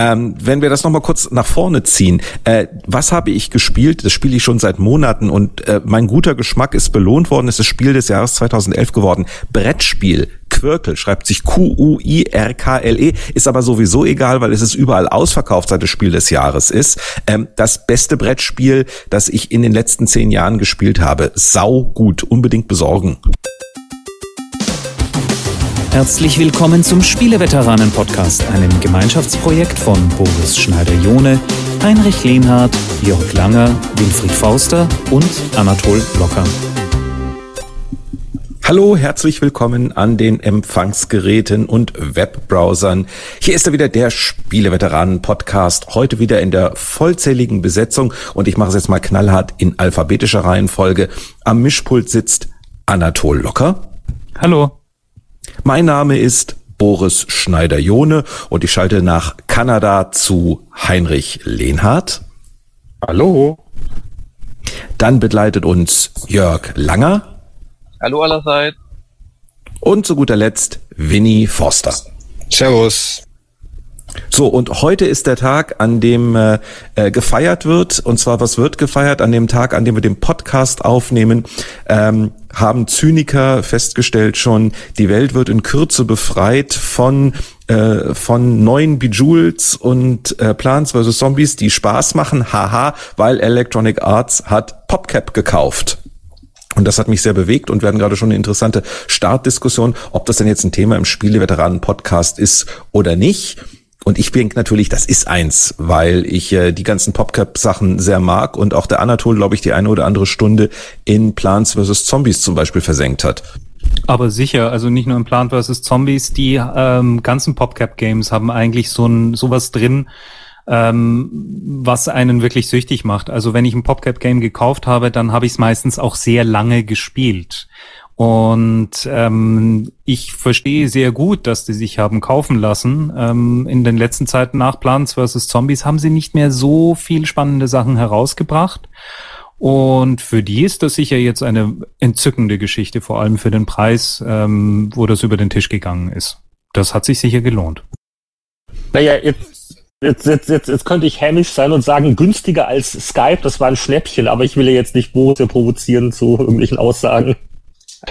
Ähm, wenn wir das nochmal kurz nach vorne ziehen, äh, was habe ich gespielt? Das spiele ich schon seit Monaten und äh, mein guter Geschmack ist belohnt worden. Es ist Spiel des Jahres 2011 geworden. Brettspiel. Quirkel schreibt sich Q-U-I-R-K-L-E, ist aber sowieso egal, weil es ist überall ausverkauft, seit das Spiel des Jahres ist. Ähm, das beste Brettspiel, das ich in den letzten zehn Jahren gespielt habe. Sau gut, unbedingt besorgen. Herzlich willkommen zum Spieleveteranen-Podcast, einem Gemeinschaftsprojekt von Boris Schneider-Jone, Heinrich Lehnhardt, Jörg Langer, Winfried Fauster und Anatol Blocker. Hallo, herzlich willkommen an den Empfangsgeräten und Webbrowsern. Hier ist er wieder der Spieleveteranen-Podcast, heute wieder in der vollzähligen Besetzung und ich mache es jetzt mal knallhart in alphabetischer Reihenfolge. Am Mischpult sitzt Anatol Locker. Hallo. Mein Name ist Boris Schneider-Jone und ich schalte nach Kanada zu Heinrich Lehnhardt. Hallo. Dann begleitet uns Jörg Langer. Hallo allerseits. Und zu guter Letzt Winnie Forster. Servus. So, und heute ist der Tag, an dem äh, äh, gefeiert wird. Und zwar, was wird gefeiert? An dem Tag, an dem wir den Podcast aufnehmen, ähm, haben Zyniker festgestellt schon, die Welt wird in Kürze befreit von äh, von neuen Bejewels und äh, Plants vs. Zombies, die Spaß machen, haha, weil Electronic Arts hat PopCap gekauft. Und das hat mich sehr bewegt und wir hatten gerade schon eine interessante Startdiskussion, ob das denn jetzt ein Thema im Spieleveteranen-Podcast ist oder nicht. Und ich denke natürlich, das ist eins, weil ich äh, die ganzen PopCap-Sachen sehr mag und auch der Anatol, glaube ich, die eine oder andere Stunde in Plants vs. Zombies zum Beispiel versenkt hat. Aber sicher, also nicht nur in Plant vs. Zombies, die ähm, ganzen PopCap-Games haben eigentlich so ein sowas drin, ähm, was einen wirklich süchtig macht. Also wenn ich ein PopCap-Game gekauft habe, dann habe ich es meistens auch sehr lange gespielt. Und ähm, ich verstehe sehr gut, dass die sich haben kaufen lassen. Ähm, in den letzten Zeiten nach Plants vs. Zombies haben sie nicht mehr so viel spannende Sachen herausgebracht. Und für die ist das sicher jetzt eine entzückende Geschichte, vor allem für den Preis, ähm, wo das über den Tisch gegangen ist. Das hat sich sicher gelohnt. Naja, jetzt, jetzt, jetzt, jetzt, jetzt könnte ich hämisch sein und sagen, günstiger als Skype, das war ein Schnäppchen, aber ich will ja jetzt nicht Boris provozieren zu irgendwelchen Aussagen.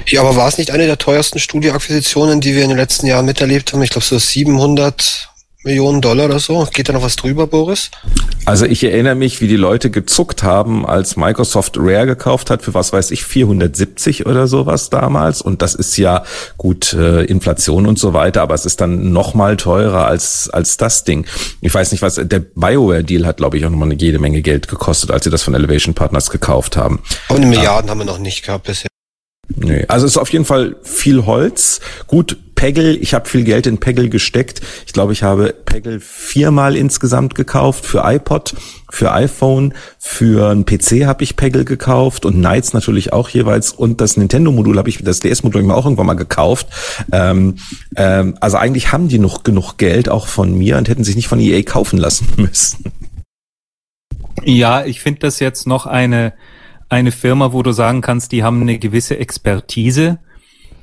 Ja, aber war es nicht eine der teuersten Studioakquisitionen, die wir in den letzten Jahren miterlebt haben? Ich glaube so 700 Millionen Dollar oder so. Geht da noch was drüber, Boris? Also ich erinnere mich, wie die Leute gezuckt haben, als Microsoft Rare gekauft hat für was weiß ich 470 oder sowas damals. Und das ist ja gut äh, Inflation und so weiter, aber es ist dann noch mal teurer als als das Ding. Ich weiß nicht was. Der Bioware Deal hat glaube ich auch noch mal jede Menge Geld gekostet, als sie das von Elevation Partners gekauft haben. Aber eine Milliarden ja. haben wir noch nicht gehabt bisher. Nee, also es ist auf jeden Fall viel Holz. Gut, Peggle, ich habe viel Geld in Peggle gesteckt. Ich glaube, ich habe Peggle viermal insgesamt gekauft für iPod, für iPhone, für einen PC habe ich Peggle gekauft und Knights natürlich auch jeweils und das Nintendo-Modul habe ich, das DS-Modul habe ich mir auch irgendwann mal gekauft. Ähm, ähm, also eigentlich haben die noch genug Geld auch von mir und hätten sich nicht von EA kaufen lassen müssen. Ja, ich finde das jetzt noch eine eine Firma, wo du sagen kannst, die haben eine gewisse Expertise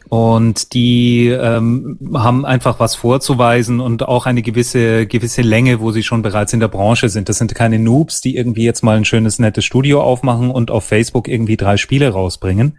und die ähm, haben einfach was vorzuweisen und auch eine gewisse gewisse Länge, wo sie schon bereits in der Branche sind. Das sind keine Noobs, die irgendwie jetzt mal ein schönes nettes Studio aufmachen und auf Facebook irgendwie drei Spiele rausbringen.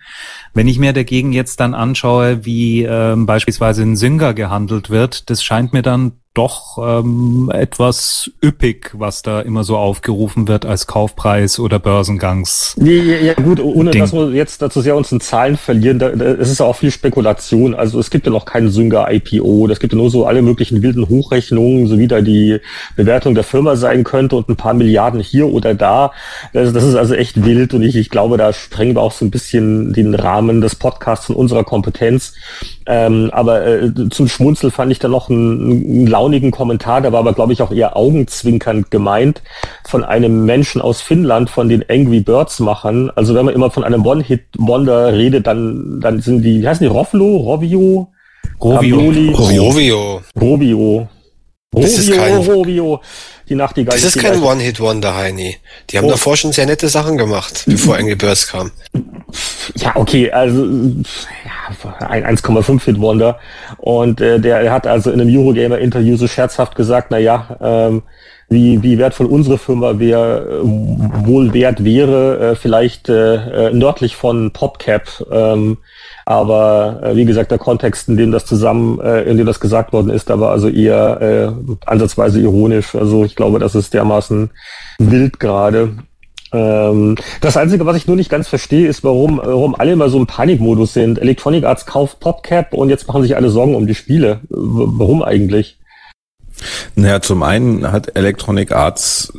Wenn ich mir dagegen jetzt dann anschaue, wie ähm, beispielsweise ein Synger gehandelt wird, das scheint mir dann doch ähm, etwas üppig, was da immer so aufgerufen wird als Kaufpreis oder Börsengangs. Ja, ja, ja gut, ohne Ding. dass wir jetzt dazu sehr uns in Zahlen verlieren, da, da, es ist auch viel Spekulation. Also es gibt ja noch keinen Sünger-IPO, es gibt ja nur so alle möglichen wilden Hochrechnungen, so wie da die Bewertung der Firma sein könnte und ein paar Milliarden hier oder da. Das, das ist also echt wild und ich, ich glaube, da sprengen wir auch so ein bisschen den Rahmen des Podcasts von unserer Kompetenz. Ähm, aber äh, zum Schmunzel fand ich da noch einen, einen launigen Kommentar, der war aber, glaube ich, auch eher augenzwinkernd gemeint, von einem Menschen aus Finnland, von den Angry Birds Machern. Also wenn man immer von einem One-Hit-Wonder redet, dann, dann sind die, wie heißen die, Roflo, Rovio? Rovio. Rovio. Rovio. Das ist kein, Rovio. Die Nachtigall. Das ist kein One-Hit-Wonder, Heini. Die haben oh. davor schon sehr nette Sachen gemacht, bevor Angry Birds kam. Ja, okay, also ja, 1,5 Hit Wonder. Und äh, der hat also in einem Eurogamer-Interview so scherzhaft gesagt, na ja, ähm, wie, wie wertvoll unsere Firma wär, wohl wert wäre, äh, vielleicht äh, äh, nördlich von PopCap. Ähm, aber äh, wie gesagt, der Kontext, in dem das zusammen, äh, in dem das gesagt worden ist, da war also eher äh, ansatzweise ironisch. Also ich glaube, das ist dermaßen wild gerade. Ähm, das Einzige, was ich nur nicht ganz verstehe, ist, warum, warum alle immer so im Panikmodus sind. Electronic Arts kauft PopCap und jetzt machen sich alle Sorgen um die Spiele. Warum eigentlich? Naja, zum einen hat Electronic Arts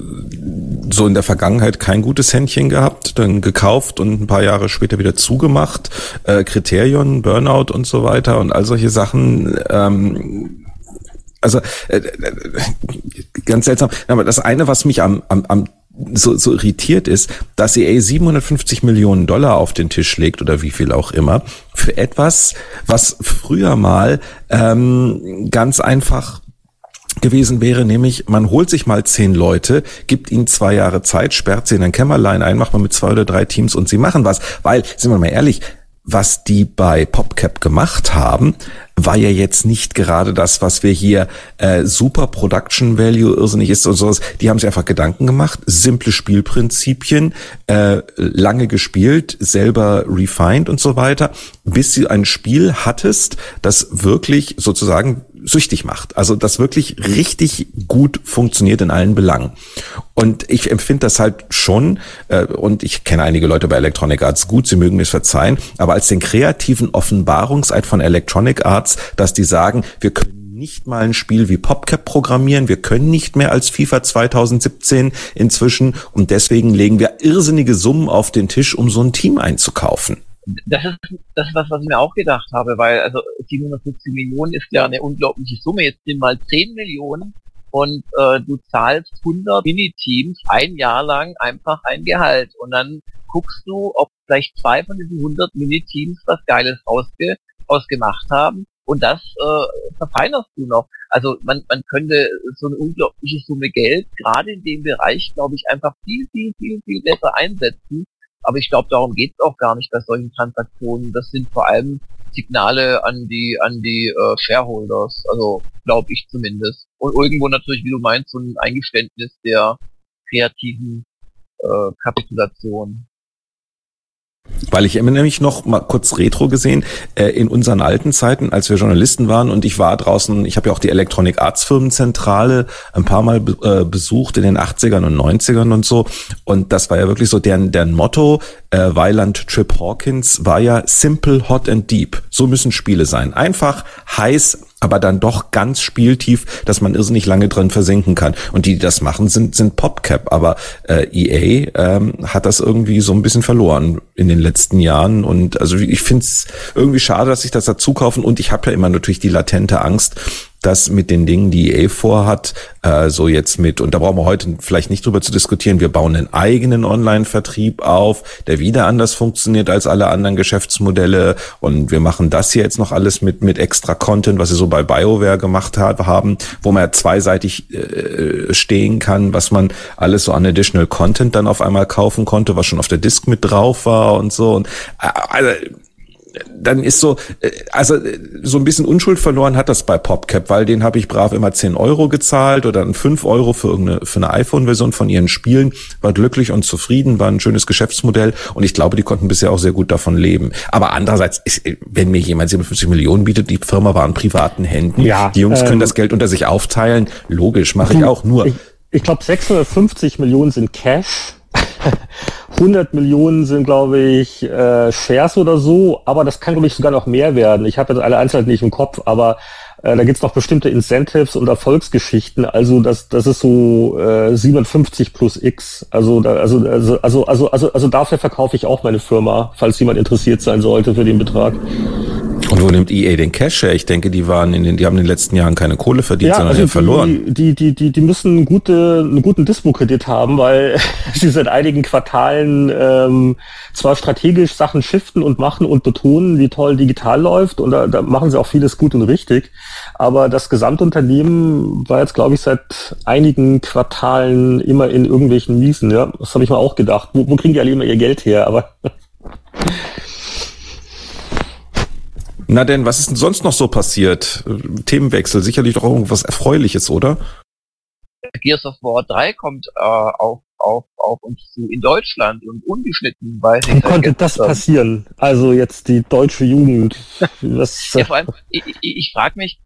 so in der Vergangenheit kein gutes Händchen gehabt, dann gekauft und ein paar Jahre später wieder zugemacht. Äh, Kriterion, Burnout und so weiter und all solche Sachen. Ähm, also äh, äh ganz seltsam. Aber das eine, was mich am, am, am so, so irritiert ist, dass EA 750 Millionen Dollar auf den Tisch legt oder wie viel auch immer für etwas, was früher mal ähm, ganz einfach gewesen wäre, nämlich man holt sich mal zehn Leute, gibt ihnen zwei Jahre Zeit, sperrt sie in ein Kämmerlein ein, macht man mit zwei oder drei Teams und sie machen was. Weil, sind wir mal ehrlich, was die bei PopCap gemacht haben, war ja jetzt nicht gerade das, was wir hier äh, super Production Value irrsinnig ist und sowas. Die haben sich einfach Gedanken gemacht, simple Spielprinzipien, äh, lange gespielt, selber refined und so weiter, bis du ein Spiel hattest, das wirklich sozusagen süchtig macht. Also das wirklich richtig gut funktioniert in allen Belangen. Und ich empfinde das halt schon, äh, und ich kenne einige Leute bei Electronic Arts gut, sie mögen es verzeihen, aber als den kreativen Offenbarungseid von Electronic Arts, dass die sagen, wir können nicht mal ein Spiel wie PopCap programmieren. Wir können nicht mehr als FIFA 2017 inzwischen und deswegen legen wir irrsinnige Summen auf den Tisch, um so ein Team einzukaufen das ist, das ist was, was ich mir auch gedacht habe, weil also 750 Millionen ist ja eine unglaubliche Summe. Jetzt sind mal 10 Millionen und äh, du zahlst 100 Mini-Teams ein Jahr lang einfach ein Gehalt und dann guckst du, ob vielleicht zwei von diesen 100 Mini-Teams was Geiles ausge ausgemacht haben und das äh, verfeinerst du noch. Also man, man könnte so eine unglaubliche Summe Geld gerade in dem Bereich, glaube ich, einfach viel, viel, viel, viel besser einsetzen aber ich glaube, darum geht es auch gar nicht bei solchen Transaktionen. Das sind vor allem Signale an die an die äh, Shareholders, also glaube ich zumindest. Und irgendwo natürlich, wie du meinst, so ein Eingeständnis der kreativen äh, Kapitulation. Weil ich erinnere mich noch mal kurz retro gesehen, äh, in unseren alten Zeiten, als wir Journalisten waren und ich war draußen, ich habe ja auch die Electronic Arts Firmenzentrale ein paar Mal be äh, besucht in den 80ern und 90ern und so. Und das war ja wirklich so deren, deren Motto, äh, Weiland Trip Hawkins war ja simple, hot and deep. So müssen Spiele sein. Einfach, heiß, aber dann doch ganz spieltief, dass man irrsinnig lange drin versinken kann. Und die, die das machen, sind, sind PopCap. Aber äh, EA ähm, hat das irgendwie so ein bisschen verloren in den letzten Jahren. Und also ich finde es irgendwie schade, dass ich das dazu kaufen. Und ich habe ja immer natürlich die latente Angst, das mit den Dingen, die EA vorhat, äh, so jetzt mit, und da brauchen wir heute vielleicht nicht drüber zu diskutieren, wir bauen einen eigenen Online-Vertrieb auf, der wieder anders funktioniert als alle anderen Geschäftsmodelle und wir machen das hier jetzt noch alles mit, mit extra Content, was sie so bei BioWare gemacht hat, haben, wo man ja zweiseitig äh, stehen kann, was man alles so an Additional Content dann auf einmal kaufen konnte, was schon auf der Disk mit drauf war und so und äh, also dann ist so, äh, also äh, so ein bisschen Unschuld verloren hat das bei PopCap, weil den habe ich brav immer 10 Euro gezahlt oder dann 5 Euro für irgendeine für eine iPhone-Version von ihren Spielen, war glücklich und zufrieden, war ein schönes Geschäftsmodell und ich glaube, die konnten bisher auch sehr gut davon leben. Aber andererseits, ist, wenn mir jemand 57 Millionen bietet, die Firma war in privaten Händen, ja, die Jungs ähm, können das Geld unter sich aufteilen, logisch, mache ich auch nur. Ich, ich glaube, 650 Millionen sind Cash 100 Millionen sind, glaube ich, äh, Shares oder so, aber das kann, glaube ich, sogar noch mehr werden. Ich habe jetzt alle Einzelheiten nicht im Kopf, aber äh, da gibt's noch bestimmte Incentives und Erfolgsgeschichten. Also das, das ist so äh, 57 plus X. Also, da, also, also, also, also, also, also dafür verkaufe ich auch meine Firma, falls jemand interessiert sein sollte für den Betrag. Wo nimmt EA den Cash her? Ich denke, die waren in den, die haben in den letzten Jahren keine Kohle verdient, ja, sondern also die, verloren. Die, die, die, die müssen gute, einen guten Dispo-Kredit haben, weil sie seit einigen Quartalen ähm, zwar strategisch Sachen shiften und machen und betonen, wie toll digital läuft, und da, da machen sie auch vieles gut und richtig. Aber das Gesamtunternehmen war jetzt, glaube ich, seit einigen Quartalen immer in irgendwelchen Miesen. Ja, das habe ich mir auch gedacht. Wo, wo kriegen die alle immer ihr Geld her? Aber Na denn, was ist denn sonst noch so passiert? Themenwechsel, sicherlich doch irgendwas Erfreuliches, oder? Gears of War 3 kommt äh, auf, auf, auf uns zu in Deutschland und ungeschnitten. Weil Wie konnte das passieren? Also jetzt die deutsche Jugend. Was, ja, vor allem, ich, ich, ich frage mich,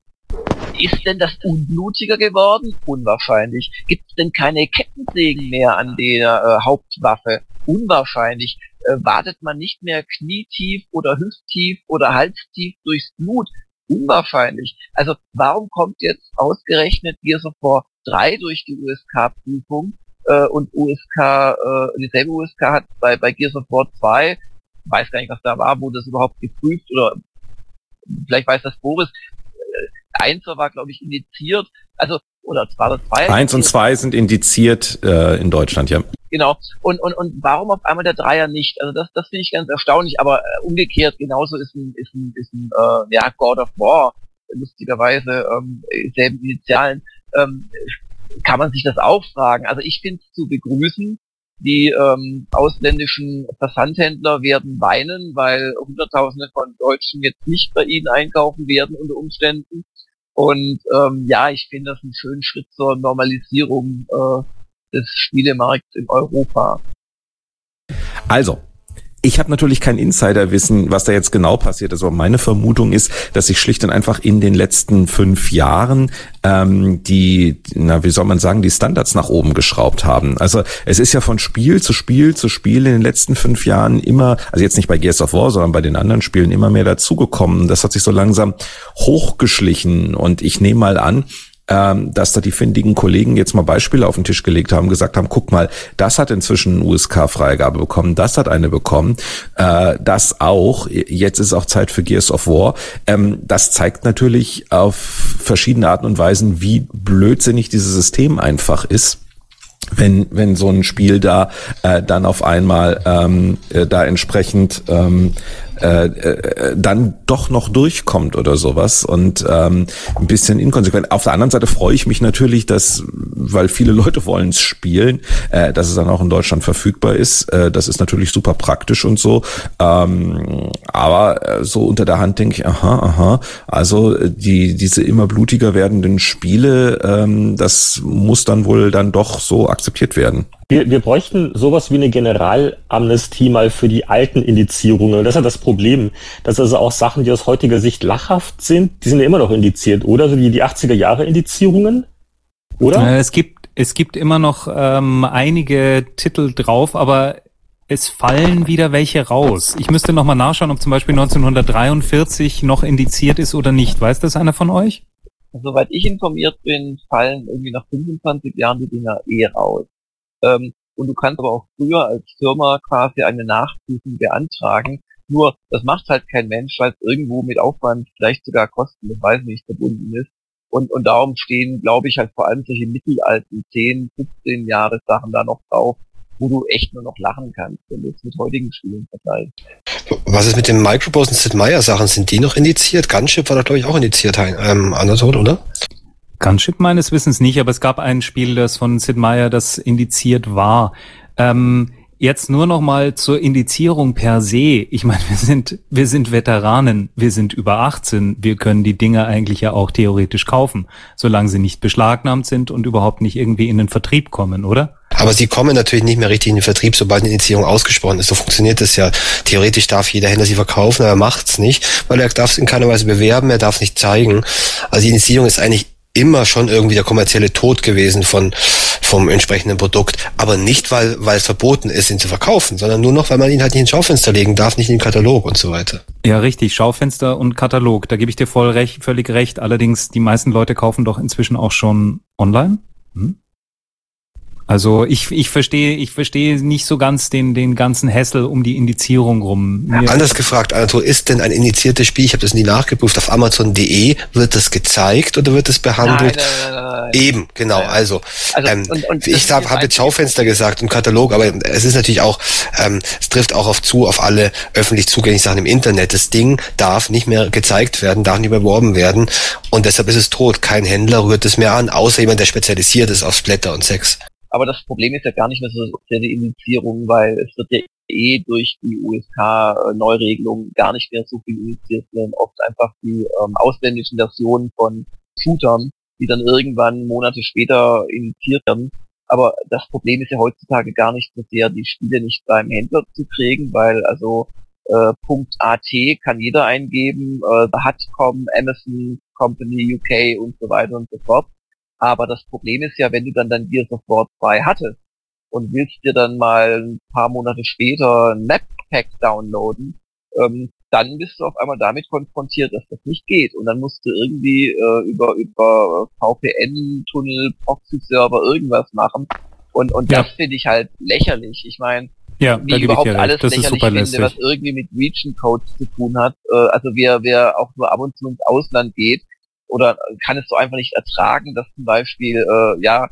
ist denn das unblutiger geworden? Unwahrscheinlich. Gibt es denn keine Kettensägen mehr an der äh, Hauptwaffe? Unwahrscheinlich. Äh, wartet man nicht mehr knietief oder hüfttief oder halstief durchs Blut? Unwahrscheinlich. Also warum kommt jetzt ausgerechnet Gears of War 3 durch die USK-Prüfung äh, und USK, äh, dieselbe USK hat bei, bei Gears of War 2, weiß gar nicht, was da war, wurde das überhaupt geprüft oder vielleicht weiß das Boris, Einser war, glaube ich, indiziert. Also, oder zwei oder zwei. Eins und zwei sind indiziert äh, in Deutschland, ja. Genau. Und, und, und warum auf einmal der Dreier nicht? Also das, das finde ich ganz erstaunlich, aber äh, umgekehrt genauso ist ein, ist ein, ist ein äh, ja, God of War, lustigerweise ähm, selben Initialen, ähm, kann man sich das auch fragen. Also ich finde es zu begrüßen, die ähm, ausländischen Versandhändler werden weinen, weil Hunderttausende von Deutschen jetzt nicht bei ihnen einkaufen werden unter Umständen. Und ähm, ja, ich finde das einen schönen Schritt zur Normalisierung äh, des Spielemarkts in Europa. Also, ich habe natürlich kein Insiderwissen, was da jetzt genau passiert ist, aber meine Vermutung ist, dass sich schlicht und einfach in den letzten fünf Jahren ähm, die, na wie soll man sagen, die Standards nach oben geschraubt haben. Also es ist ja von Spiel zu Spiel zu Spiel in den letzten fünf Jahren immer, also jetzt nicht bei Gears of War, sondern bei den anderen Spielen immer mehr dazugekommen. Das hat sich so langsam hochgeschlichen und ich nehme mal an, ähm, dass da die findigen Kollegen jetzt mal Beispiele auf den Tisch gelegt haben, gesagt haben, guck mal, das hat inzwischen eine USK-Freigabe bekommen, das hat eine bekommen, äh, das auch, jetzt ist auch Zeit für Gears of War. Ähm, das zeigt natürlich auf verschiedene Arten und Weisen, wie blödsinnig dieses System einfach ist wenn wenn so ein Spiel da äh, dann auf einmal ähm, äh, da entsprechend ähm, äh, äh, dann doch noch durchkommt oder sowas und ähm, ein bisschen inkonsequent. Auf der anderen Seite freue ich mich natürlich, dass, weil viele Leute wollen es spielen, äh, dass es dann auch in Deutschland verfügbar ist. Äh, das ist natürlich super praktisch und so. Ähm, aber äh, so unter der Hand denke ich, aha, aha, also äh, die diese immer blutiger werdenden Spiele, ähm, das muss dann wohl dann doch so akzeptiert werden. Wir, wir bräuchten sowas wie eine Generalamnestie mal für die alten Indizierungen. Das ist ja das Problem, dass also auch Sachen, die aus heutiger Sicht lachhaft sind, die sind ja immer noch indiziert, oder? So wie die 80er Jahre Indizierungen, oder? Äh, es gibt, es gibt immer noch ähm, einige Titel drauf, aber es fallen wieder welche raus. Ich müsste nochmal nachschauen, ob zum Beispiel 1943 noch indiziert ist oder nicht. Weiß das einer von euch? Soweit ich informiert bin, fallen irgendwie nach 25 Jahren die Dinger eh raus. Ähm, und du kannst aber auch früher als Firma quasi eine Nachprüfung beantragen. Nur, das macht halt kein Mensch, weil es irgendwo mit Aufwand, vielleicht sogar Kosten, das weiß ich nicht, verbunden ist. Und, und darum stehen, glaube ich, halt vor allem solche mittelalten 10, 15 Jahre Sachen da noch drauf, wo du echt nur noch lachen kannst, wenn du es mit heutigen Spielen vergleichst. Was ist mit den Microbose und Sid Meier Sachen? Sind die noch indiziert? Gunship war da, glaube ich, auch indiziert, ähm, Anatol, oder? Gunship meines Wissens nicht, aber es gab ein Spiel, das von Sid Meier, das indiziert war. Ähm, jetzt nur noch mal zur Indizierung per se. Ich meine, wir sind, wir sind Veteranen, wir sind über 18, wir können die Dinge eigentlich ja auch theoretisch kaufen, solange sie nicht beschlagnahmt sind und überhaupt nicht irgendwie in den Vertrieb kommen, oder? Aber sie kommen natürlich nicht mehr richtig in den Vertrieb, sobald eine Indizierung ausgesprochen ist. So funktioniert das ja. Theoretisch darf jeder Händler sie verkaufen, aber er macht's nicht, weil er darf es in keiner Weise bewerben, er darf nicht zeigen. Also die Indizierung ist eigentlich immer schon irgendwie der kommerzielle Tod gewesen von vom entsprechenden Produkt, aber nicht weil weil es verboten ist, ihn zu verkaufen, sondern nur noch, weil man ihn halt nicht ins Schaufenster legen darf, nicht in den Katalog und so weiter. Ja, richtig, Schaufenster und Katalog, da gebe ich dir voll recht, völlig recht. Allerdings die meisten Leute kaufen doch inzwischen auch schon online. Hm? Also ich, ich verstehe ich verstehe nicht so ganz den, den ganzen Hassel um die Indizierung rum. Mir Anders gefragt, Anatol, ist denn ein indiziertes Spiel, ich habe das nie nachgeprüft, auf Amazon.de, wird das gezeigt oder wird das behandelt? Nein, nein, nein, nein. Eben, genau, also, also ähm, und, und ich habe hab jetzt Schaufenster gesagt und Katalog, aber es ist natürlich auch, ähm, es trifft auch auf zu, auf alle öffentlich zugänglichen Sachen im Internet. Das Ding darf nicht mehr gezeigt werden, darf nicht mehr beworben werden und deshalb ist es tot. Kein Händler rührt es mehr an, außer jemand, der spezialisiert ist auf Splatter und Sex. Aber das Problem ist ja gar nicht mehr so sehr die Indizierung, weil es wird ja eh durch die USK-Neuregelung gar nicht mehr so viel initiiert werden, oft einfach die ähm, ausländischen Versionen von Shootern, die dann irgendwann Monate später initiiert werden. Aber das Problem ist ja heutzutage gar nicht so sehr, die Spiele nicht beim Händler zu kriegen, weil also äh, .at kann jeder eingeben, äh, The Hutcom, Amazon Company UK und so weiter und so fort. Aber das Problem ist ja, wenn du dann dann Gears of War 2 hattest und willst dir dann mal ein paar Monate später ein Map Pack downloaden, ähm, dann bist du auf einmal damit konfrontiert, dass das nicht geht. Und dann musst du irgendwie äh, über, über VPN-Tunnel, Proxy-Server irgendwas machen. Und, und ja. das finde ich halt lächerlich. Ich meine, ja, wie überhaupt alles das lächerlich finde, lästig. was irgendwie mit Region-Codes zu tun hat. Äh, also wer, wer auch nur ab und zu ins Ausland geht, oder kann es so einfach nicht ertragen, dass zum Beispiel, äh, ja,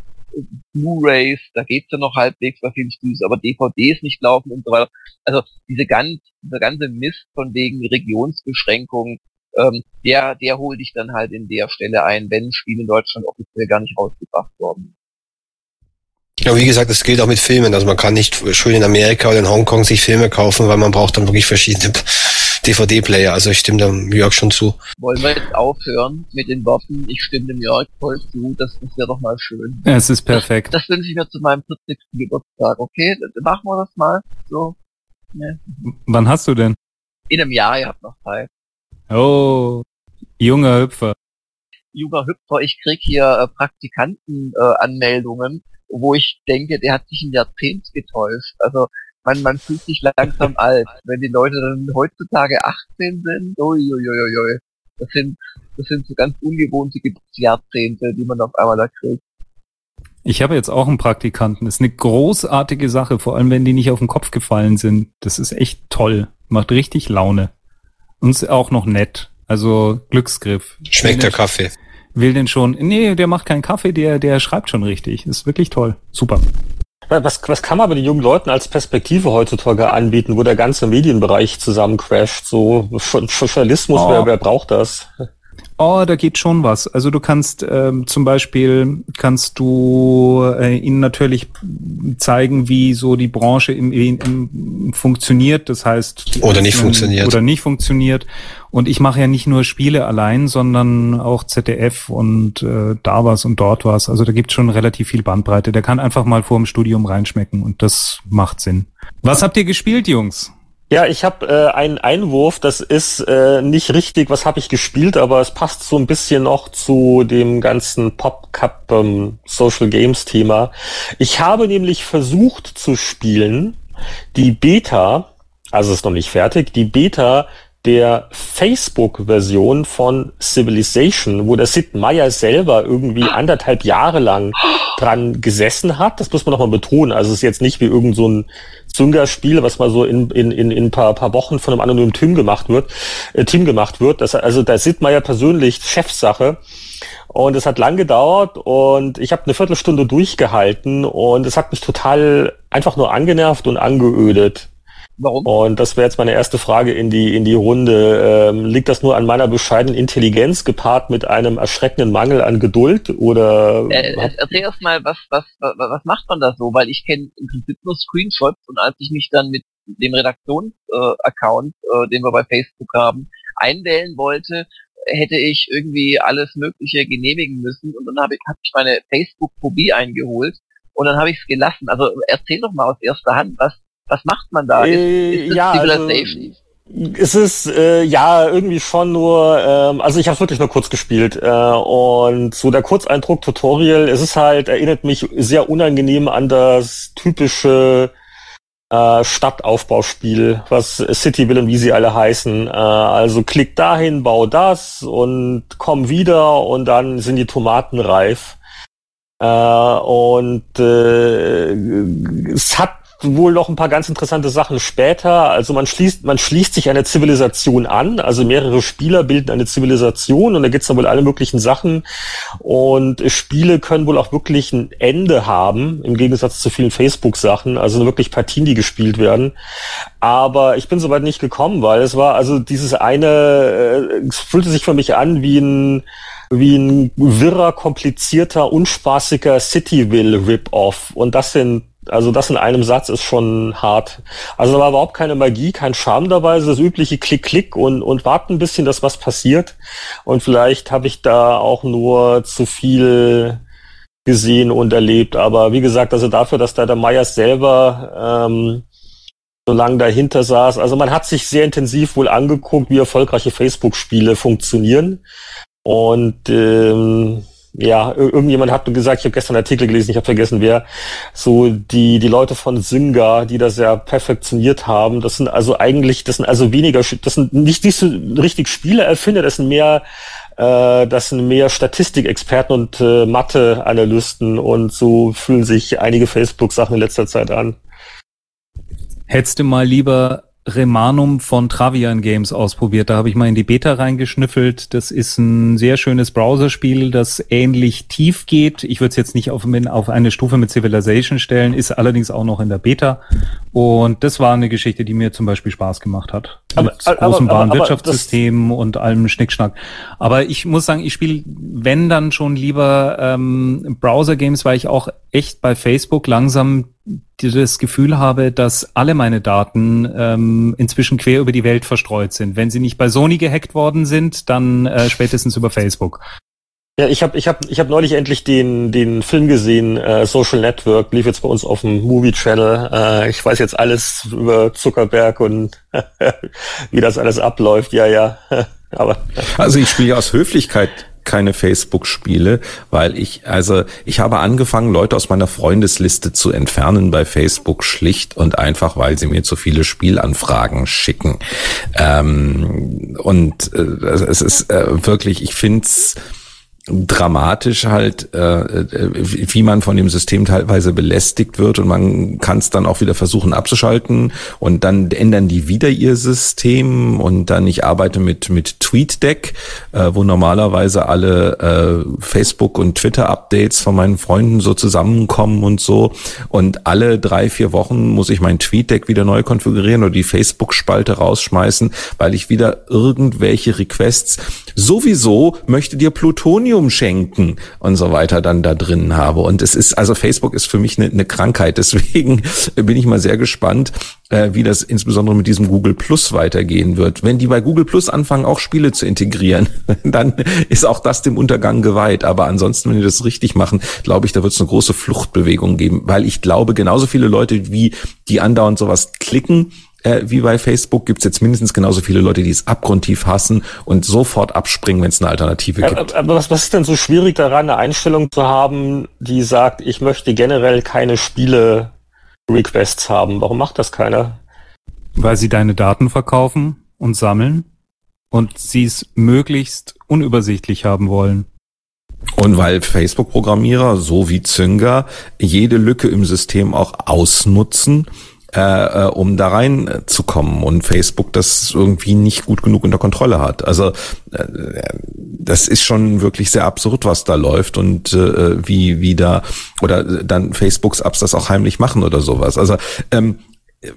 Blu-rays, da geht's ja noch halbwegs bei vielen Studios, aber DVDs nicht laufen und so weiter. Also diese ganz, dieser ganze Mist von wegen Regionsbeschränkungen, ähm, der, der holt dich dann halt in der Stelle ein, wenn Spiele in Deutschland offiziell gar nicht rausgebracht worden. Ja, wie gesagt, das gilt auch mit Filmen. Also man kann nicht schön in Amerika oder in Hongkong sich Filme kaufen, weil man braucht dann wirklich verschiedene DVD-Player. Also ich stimme dem Jörg schon zu. Wollen wir jetzt aufhören mit den Worten, ich stimme dem Jörg voll zu, das ist ja doch mal schön. Es ist perfekt. Das, das wünsche ich mir zu meinem 40. Geburtstag, okay? Machen wir das mal so. Ne? Wann hast du denn? In einem Jahr, ihr habt noch Zeit. Oh, junger Hüpfer. Junger Hüpfer, ich krieg hier äh, Praktikantenanmeldungen, äh, wo ich denke, der hat sich ein Jahrzehnt getäuscht. Also man, man fühlt sich langsam alt. Wenn die Leute dann heutzutage 18 sind, uiuiuiui, das sind, das sind so ganz ungewohnte Jahrzehnte, die man auf einmal da kriegt. Ich habe jetzt auch einen Praktikanten. Das ist eine großartige Sache, vor allem wenn die nicht auf den Kopf gefallen sind. Das ist echt toll. Macht richtig Laune. Und ist auch noch nett. Also Glücksgriff. Schmeckt der Kaffee will den schon, nee, der macht keinen Kaffee, der, der schreibt schon richtig. Ist wirklich toll. Super. Was, was kann man aber den jungen Leuten als Perspektive heutzutage anbieten, wo der ganze Medienbereich zusammencrasht? So Journalismus, oh. wer, wer braucht das? Oh, da geht schon was. Also du kannst ähm, zum Beispiel kannst du äh, ihnen natürlich zeigen, wie so die Branche im, im funktioniert. Das heißt oder nicht funktioniert oder nicht funktioniert. Und ich mache ja nicht nur Spiele allein, sondern auch ZDF und äh, da was und dort was. Also da gibt schon relativ viel Bandbreite. Der kann einfach mal vor dem Studium reinschmecken und das macht Sinn. Was habt ihr gespielt, Jungs? Ja, ich habe äh, einen Einwurf, das ist äh, nicht richtig, was habe ich gespielt, aber es passt so ein bisschen noch zu dem ganzen PopCup ähm, Social Games Thema. Ich habe nämlich versucht zu spielen, die Beta, also ist noch nicht fertig, die Beta der Facebook-Version von Civilization, wo der Sid Meier selber irgendwie anderthalb Jahre lang dran gesessen hat. Das muss man nochmal betonen. Also es ist jetzt nicht wie irgend so ein Zunga-Spiel, was mal so in, in, in, in ein paar, paar Wochen von einem anonymen Team gemacht wird, äh, Team gemacht wird. Das, also da Sid Meier persönlich Chefsache. Und es hat lang gedauert und ich habe eine Viertelstunde durchgehalten und es hat mich total einfach nur angenervt und angeödet. Warum? Und das wäre jetzt meine erste Frage in die, in die Runde. Ähm, liegt das nur an meiner bescheidenen Intelligenz gepaart mit einem erschreckenden Mangel an Geduld oder? Äh, erzähl erst mal, was, was, was, macht man da so? Weil ich kenne im Prinzip nur Screenshots und als ich mich dann mit dem Redaktionsaccount, äh, äh, den wir bei Facebook haben, einwählen wollte, hätte ich irgendwie alles Mögliche genehmigen müssen und dann habe ich, hab ich meine Facebook-Phobie eingeholt und dann habe ich es gelassen. Also erzähl doch mal aus erster Hand, was was macht man da? Äh, ist, ist ja, Civilization? Also, es ist äh, ja irgendwie schon nur, ähm, also ich habe wirklich nur kurz gespielt äh, und so der Kurzeindruck Tutorial, es ist halt erinnert mich sehr unangenehm an das typische äh, Stadtaufbauspiel, was City will und wie sie alle heißen. Äh, also klick dahin, bau das und komm wieder und dann sind die Tomaten reif. Äh, und äh, es hat wohl noch ein paar ganz interessante Sachen später. Also man schließt, man schließt sich einer Zivilisation an, also mehrere Spieler bilden eine Zivilisation und da gibt's dann wohl alle möglichen Sachen. Und Spiele können wohl auch wirklich ein Ende haben, im Gegensatz zu vielen Facebook-Sachen, also wirklich Partien, die gespielt werden. Aber ich bin soweit nicht gekommen, weil es war also dieses eine, äh, es fühlte sich für mich an wie ein wie ein wirrer, komplizierter, unspaßiger Cityville Rip-Off. Und das sind also das in einem Satz ist schon hart. Also da war überhaupt keine Magie, kein Charme dabei, das übliche Klick-Klick und, und warten ein bisschen, dass was passiert. Und vielleicht habe ich da auch nur zu viel gesehen und erlebt. Aber wie gesagt, also dafür, dass da der Meyers selber ähm, so lange dahinter saß. Also man hat sich sehr intensiv wohl angeguckt, wie erfolgreiche Facebook-Spiele funktionieren. Und ähm, ja, irgendjemand hat gesagt, ich habe gestern einen Artikel gelesen, ich habe vergessen wer, so die die Leute von Synga, die das ja perfektioniert haben, das sind also eigentlich, das sind also weniger, das sind nicht, nicht so richtig Spieleerfinder, das sind mehr äh, das sind mehr Statistikexperten und äh, Mathe-Analysten und so fühlen sich einige Facebook-Sachen in letzter Zeit an. Hättest du mal lieber Remanum von Travian Games ausprobiert. Da habe ich mal in die Beta reingeschnüffelt. Das ist ein sehr schönes Browserspiel, das ähnlich tief geht. Ich würde es jetzt nicht auf, auf, eine Stufe mit Civilization stellen, ist allerdings auch noch in der Beta. Und das war eine Geschichte, die mir zum Beispiel Spaß gemacht hat. Aber, mit aber, großem Warenwirtschaftssystem und allem Schnickschnack. Aber ich muss sagen, ich spiele, wenn dann schon lieber ähm, Browser-Games, weil ich auch echt bei Facebook langsam das Gefühl habe, dass alle meine Daten ähm, inzwischen quer über die Welt verstreut sind. Wenn sie nicht bei Sony gehackt worden sind, dann äh, spätestens über Facebook. Ja, ich habe ich hab, ich hab neulich endlich den, den Film gesehen, äh, Social Network, lief jetzt bei uns auf dem Movie Channel. Äh, ich weiß jetzt alles über Zuckerberg und wie das alles abläuft. Ja, ja. Aber also ich spiele aus Höflichkeit keine Facebook-Spiele, weil ich, also ich habe angefangen, Leute aus meiner Freundesliste zu entfernen bei Facebook, schlicht und einfach, weil sie mir zu viele Spielanfragen schicken. Ähm, und äh, es ist äh, wirklich, ich finde es dramatisch halt, äh, wie man von dem System teilweise belästigt wird und man kann es dann auch wieder versuchen abzuschalten und dann ändern die wieder ihr System und dann ich arbeite mit mit TweetDeck, äh, wo normalerweise alle äh, Facebook und Twitter Updates von meinen Freunden so zusammenkommen und so und alle drei vier Wochen muss ich mein TweetDeck wieder neu konfigurieren oder die Facebook Spalte rausschmeißen, weil ich wieder irgendwelche Requests sowieso möchte dir Plutonium schenken und so weiter dann da drin habe. Und es ist, also Facebook ist für mich eine, eine Krankheit. Deswegen bin ich mal sehr gespannt, äh, wie das insbesondere mit diesem Google Plus weitergehen wird. Wenn die bei Google Plus anfangen, auch Spiele zu integrieren, dann ist auch das dem Untergang geweiht. Aber ansonsten, wenn die das richtig machen, glaube ich, da wird es eine große Fluchtbewegung geben, weil ich glaube, genauso viele Leute wie die andauernd sowas klicken, äh, wie bei Facebook gibt es jetzt mindestens genauso viele Leute, die es abgrundtief hassen und sofort abspringen, wenn es eine Alternative gibt. Aber was, was ist denn so schwierig daran, eine Einstellung zu haben, die sagt, ich möchte generell keine Spiele-Requests haben? Warum macht das keiner? Weil sie deine Daten verkaufen und sammeln und sie es möglichst unübersichtlich haben wollen. Und weil Facebook-Programmierer, so wie Zünger, jede Lücke im System auch ausnutzen äh, äh, um da reinzukommen und Facebook das irgendwie nicht gut genug unter Kontrolle hat. Also äh, das ist schon wirklich sehr absurd, was da läuft und äh, wie wie da oder dann Facebooks Apps das auch heimlich machen oder sowas. Also ähm,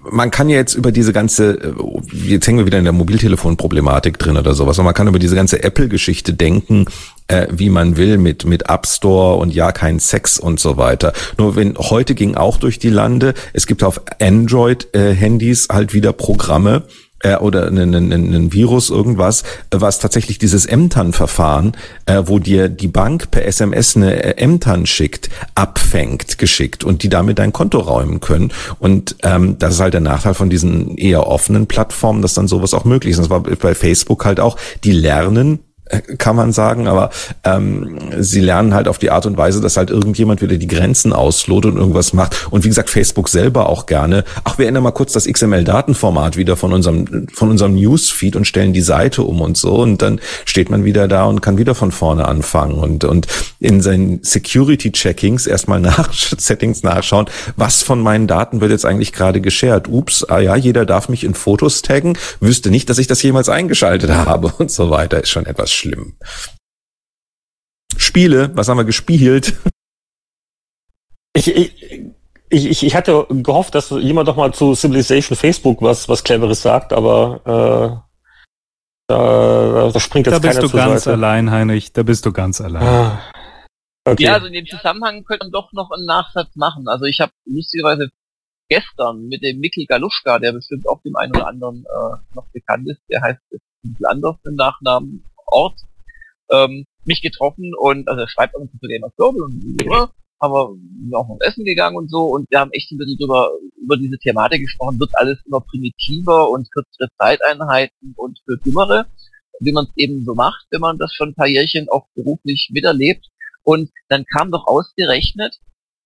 man kann ja jetzt über diese ganze, äh, jetzt hängen wir wieder in der Mobiltelefon-Problematik drin oder sowas, und man kann über diese ganze Apple-Geschichte denken, äh, wie man will, mit, mit App Store und ja, kein Sex und so weiter. Nur wenn heute ging auch durch die Lande, es gibt auf Android-Handys äh, halt wieder Programme, äh, oder ein, ein, ein Virus, irgendwas, was tatsächlich dieses MTAN-Verfahren, äh, wo dir die Bank per SMS eine äh, MTAN schickt, abfängt, geschickt und die damit dein Konto räumen können. Und ähm, das ist halt der Nachteil von diesen eher offenen Plattformen, dass dann sowas auch möglich ist. das war bei Facebook halt auch, die lernen kann man sagen, aber ähm, sie lernen halt auf die Art und Weise, dass halt irgendjemand wieder die Grenzen auslotet und irgendwas macht. Und wie gesagt, Facebook selber auch gerne. Ach, wir ändern mal kurz das XML-Datenformat wieder von unserem von unserem Newsfeed und stellen die Seite um und so. Und dann steht man wieder da und kann wieder von vorne anfangen und und in seinen Security-Checkings erstmal nach Settings nachschauen, was von meinen Daten wird jetzt eigentlich gerade geshared. Ups, ah ja, jeder darf mich in Fotos taggen, wüsste nicht, dass ich das jemals eingeschaltet habe und so weiter. Ist schon etwas schlimm. Spiele, was haben wir gespielt? Ich, ich, ich, ich hatte gehofft, dass jemand doch mal zu Civilization Facebook was, was Cleveres sagt, aber äh, da, da springt jetzt Da bist du ganz Seite. allein, Heinrich. Da bist du ganz allein. Ah. Okay. Ja, also in dem Zusammenhang könnte man doch noch einen Nachsatz machen. Also ich habe lustigerweise gestern mit dem Mikkel Galuschka, der bestimmt auch dem einen oder anderen äh, noch bekannt ist, der heißt ein bisschen anders im Nachnamen Ort, ähm, mich getroffen und also er schreibt uns zu Game of Global und ja, haben wir auch noch essen gegangen und so und wir haben echt ein bisschen drüber, über diese Thematik gesprochen, wird alles immer primitiver und kürzere Zeiteinheiten und für Dümmere, wie man es eben so macht, wenn man das schon ein paar Jährchen auch beruflich miterlebt. Und dann kam doch ausgerechnet,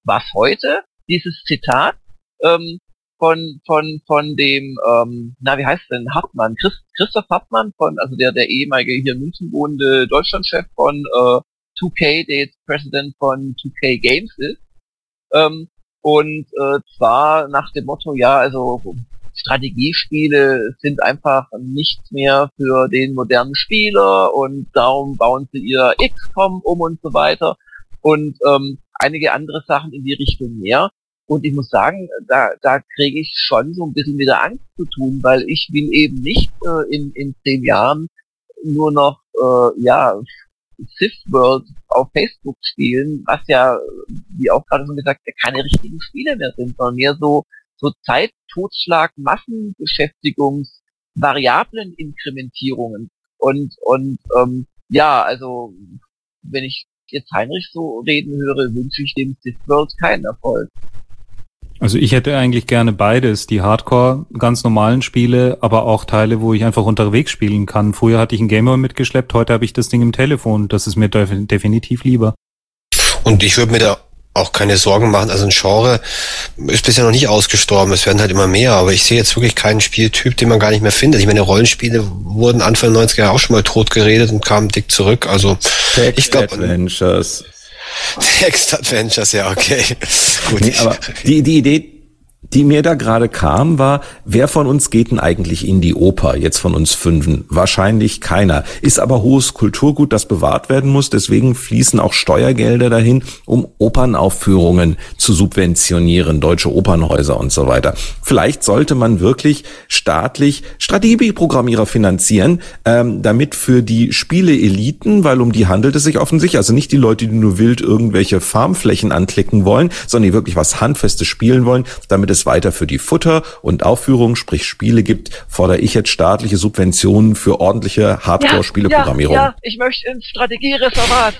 was heute, dieses Zitat ähm, von von von dem ähm, na wie heißt denn Hartmann Christ, Christoph Hartmann von also der der ehemalige hier in München wohnende Deutschlandchef von äh, 2K der jetzt Präsident von 2K Games ist. Ähm, und äh, zwar nach dem Motto ja also Strategiespiele sind einfach nichts mehr für den modernen Spieler und darum bauen sie ihr XCOM um und so weiter. Und ähm, einige andere Sachen in die Richtung mehr. Und ich muss sagen, da, da kriege ich schon so ein bisschen wieder Angst zu tun, weil ich will eben nicht äh, in, in zehn Jahren nur noch, äh, ja, Sith World auf Facebook spielen, was ja, wie auch gerade schon gesagt, keine richtigen Spiele mehr sind, sondern mehr so, so Zeit, Totschlag, Massenbeschäftigungs, Variablen Inkrementierungen. Und, und ähm, ja, also wenn ich jetzt Heinrich so reden höre, wünsche ich dem Sith World keinen Erfolg. Also ich hätte eigentlich gerne beides, die Hardcore, ganz normalen Spiele, aber auch Teile, wo ich einfach unterwegs spielen kann. Früher hatte ich einen Gamer mitgeschleppt, heute habe ich das Ding im Telefon. Das ist mir definitiv lieber. Und ich würde mir da auch keine Sorgen machen. Also ein Genre ist bisher noch nicht ausgestorben. Es werden halt immer mehr. Aber ich sehe jetzt wirklich keinen Spieltyp, den man gar nicht mehr findet. Ich meine, Rollenspiele wurden Anfang der 90er auch schon mal tot geredet und kamen dick zurück. Also Text ich glaube Adventures. Text Adventures, ja, okay. Gut. Nee, aber die, die Idee, die mir da gerade kam, war, wer von uns geht denn eigentlich in die Oper, jetzt von uns Fünfen? Wahrscheinlich keiner. Ist aber hohes Kulturgut, das bewahrt werden muss. Deswegen fließen auch Steuergelder dahin, um Opernaufführungen zu subventionieren, deutsche Opernhäuser und so weiter. Vielleicht sollte man wirklich staatlich Strategieprogrammierer finanzieren, ähm, damit für die Spieleeliten, weil um die handelt es sich offensichtlich, also nicht die Leute, die nur wild irgendwelche Farmflächen anklicken wollen, sondern die wirklich was Handfestes spielen wollen, damit es es weiter für die Futter- und Aufführung, sprich Spiele gibt, fordere ich jetzt staatliche Subventionen für ordentliche Hardcore-Spieleprogrammierung. Ja, ja, ich möchte ins Strategiereservat.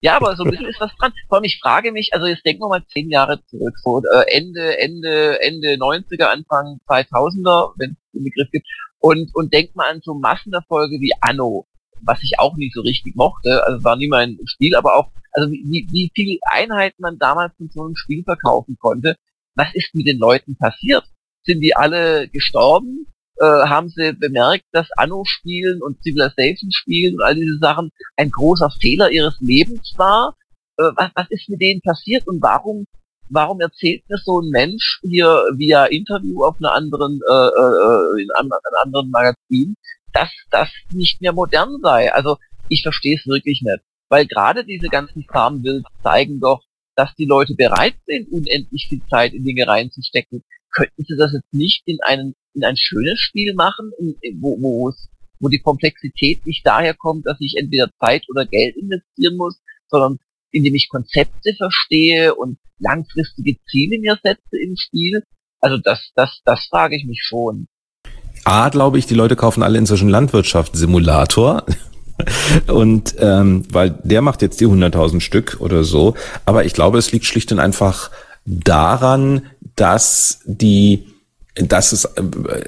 Ja, aber so ein bisschen ist was dran. Vor allem, ich frage mich, also jetzt denken wir mal zehn Jahre zurück, so äh, Ende, Ende, Ende 90er, Anfang 2000er, wenn es den Begriff gibt, und, und denkt mal an so Massenerfolge wie Anno, was ich auch nicht so richtig mochte, also war nie mein Spiel, aber auch, also wie, wie viele Einheiten man damals von so einem Spiel verkaufen konnte, was ist mit den Leuten passiert? Sind die alle gestorben? Äh, haben sie bemerkt, dass Anno-Spielen und Civilization-Spielen und all diese Sachen ein großer Fehler ihres Lebens war? Äh, was, was ist mit denen passiert und warum warum erzählt mir so ein Mensch hier via Interview auf einer anderen, äh, äh, in einem, einem anderen Magazin, dass das nicht mehr modern sei? Also ich verstehe es wirklich nicht. Weil gerade diese ganzen Farmbilds zeigen doch, dass die Leute bereit sind, unendlich viel Zeit in Dinge reinzustecken. Könnten sie das jetzt nicht in, einen, in ein schönes Spiel machen, wo, wo, wo die Komplexität nicht daher kommt, dass ich entweder Zeit oder Geld investieren muss, sondern indem ich Konzepte verstehe und langfristige Ziele mir setze im Spiel. Also das, das, das frage ich mich schon. A, glaube ich, die Leute kaufen alle inzwischen Landwirtschaftssimulator. Und ähm, weil der macht jetzt die 100.000 Stück oder so. Aber ich glaube, es liegt schlicht und einfach daran, dass die dass es äh,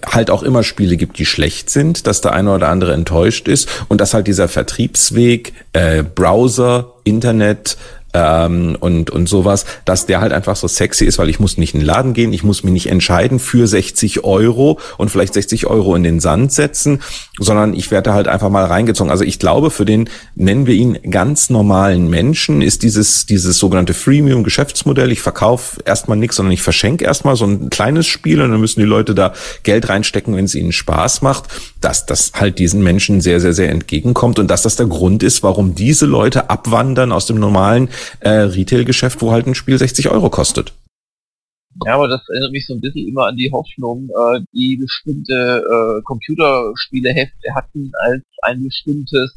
halt auch immer Spiele gibt, die schlecht sind, dass der eine oder andere enttäuscht ist und dass halt dieser Vertriebsweg, äh, Browser, Internet, ähm, und, und sowas, dass der halt einfach so sexy ist, weil ich muss nicht in den Laden gehen, ich muss mich nicht entscheiden für 60 Euro und vielleicht 60 Euro in den Sand setzen, sondern ich werde halt einfach mal reingezogen. Also ich glaube, für den, nennen wir ihn ganz normalen Menschen, ist dieses, dieses sogenannte Freemium-Geschäftsmodell, ich verkaufe erstmal nichts, sondern ich verschenke erstmal so ein kleines Spiel und dann müssen die Leute da Geld reinstecken, wenn es ihnen Spaß macht, dass das halt diesen Menschen sehr, sehr, sehr entgegenkommt und dass das der Grund ist, warum diese Leute abwandern aus dem normalen äh, Retail-Geschäft, wo halt ein Spiel 60 Euro kostet. Ja, aber das erinnert mich so ein bisschen immer an die Hoffnung, äh, die bestimmte äh, Computerspielehefte hatten, als ein bestimmtes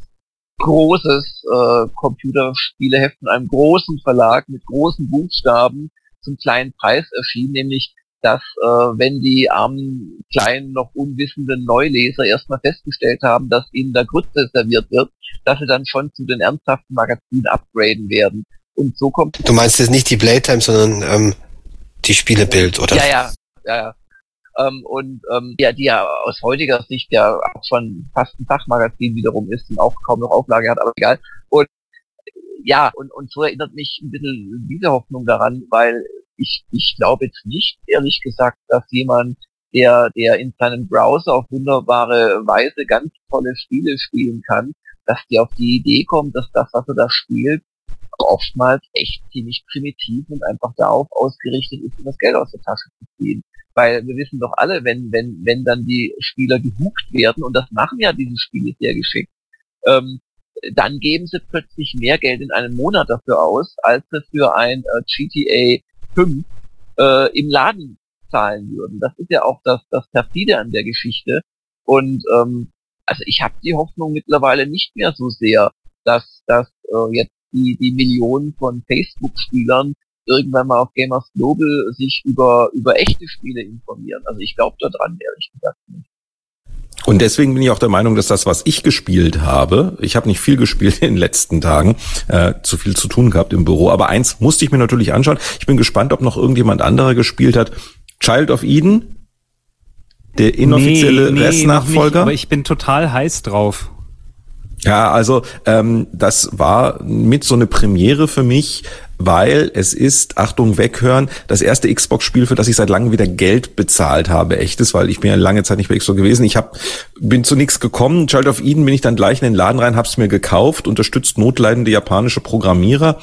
großes äh, Computerspieleheft von einem großen Verlag mit großen Buchstaben zum kleinen Preis erschien, nämlich dass äh, wenn die armen, kleinen, noch unwissenden Neuleser erstmal festgestellt haben, dass ihnen da Grütze serviert wird, dass sie dann schon zu den ernsthaften Magazinen upgraden werden. Und so kommt... Du meinst jetzt nicht die Playtime, sondern ähm, die Spielebild, oder? Ja, ja, ja, ja. Ähm, und ähm, ja, die ja aus heutiger Sicht ja auch schon fast ein Fachmagazin wiederum ist und auch kaum noch Auflage hat, aber egal. Und ja, und, und so erinnert mich ein bisschen diese Hoffnung daran, weil ich, ich glaube jetzt nicht, ehrlich gesagt, dass jemand, der, der in seinem Browser auf wunderbare Weise ganz tolle Spiele spielen kann, dass die auf die Idee kommt, dass das, was er da spielt, oftmals echt ziemlich primitiv und einfach darauf ausgerichtet ist, um das Geld aus der Tasche zu ziehen. Weil wir wissen doch alle, wenn, wenn, wenn dann die Spieler gehuckt werden, und das machen ja diese Spiele sehr geschickt, ähm, dann geben sie plötzlich mehr Geld in einem Monat dafür aus, als sie für ein äh, GTA 5 äh, im Laden zahlen würden. Das ist ja auch das, das Perfide an der Geschichte. Und ähm, also ich habe die Hoffnung mittlerweile nicht mehr so sehr, dass, dass äh, jetzt die, die Millionen von Facebook-Spielern irgendwann mal auf Gamers Global sich über, über echte Spiele informieren. Also ich glaube da dran, ehrlich gesagt nicht. Und deswegen bin ich auch der Meinung, dass das, was ich gespielt habe, ich habe nicht viel gespielt in den letzten Tagen, äh, zu viel zu tun gehabt im Büro, aber eins musste ich mir natürlich anschauen. Ich bin gespannt, ob noch irgendjemand anderer gespielt hat. Child of Eden, der inoffizielle nee, nee, Restnachfolger. aber ich bin total heiß drauf. Ja, also ähm, das war mit so eine Premiere für mich, weil es ist, Achtung, weghören, das erste Xbox-Spiel, für das ich seit langem wieder Geld bezahlt habe, echtes, weil ich bin ja lange Zeit nicht bei Xbox gewesen. Ich hab, bin zu nichts gekommen. Child of Eden bin ich dann gleich in den Laden rein, hab's mir gekauft, unterstützt notleidende japanische Programmierer.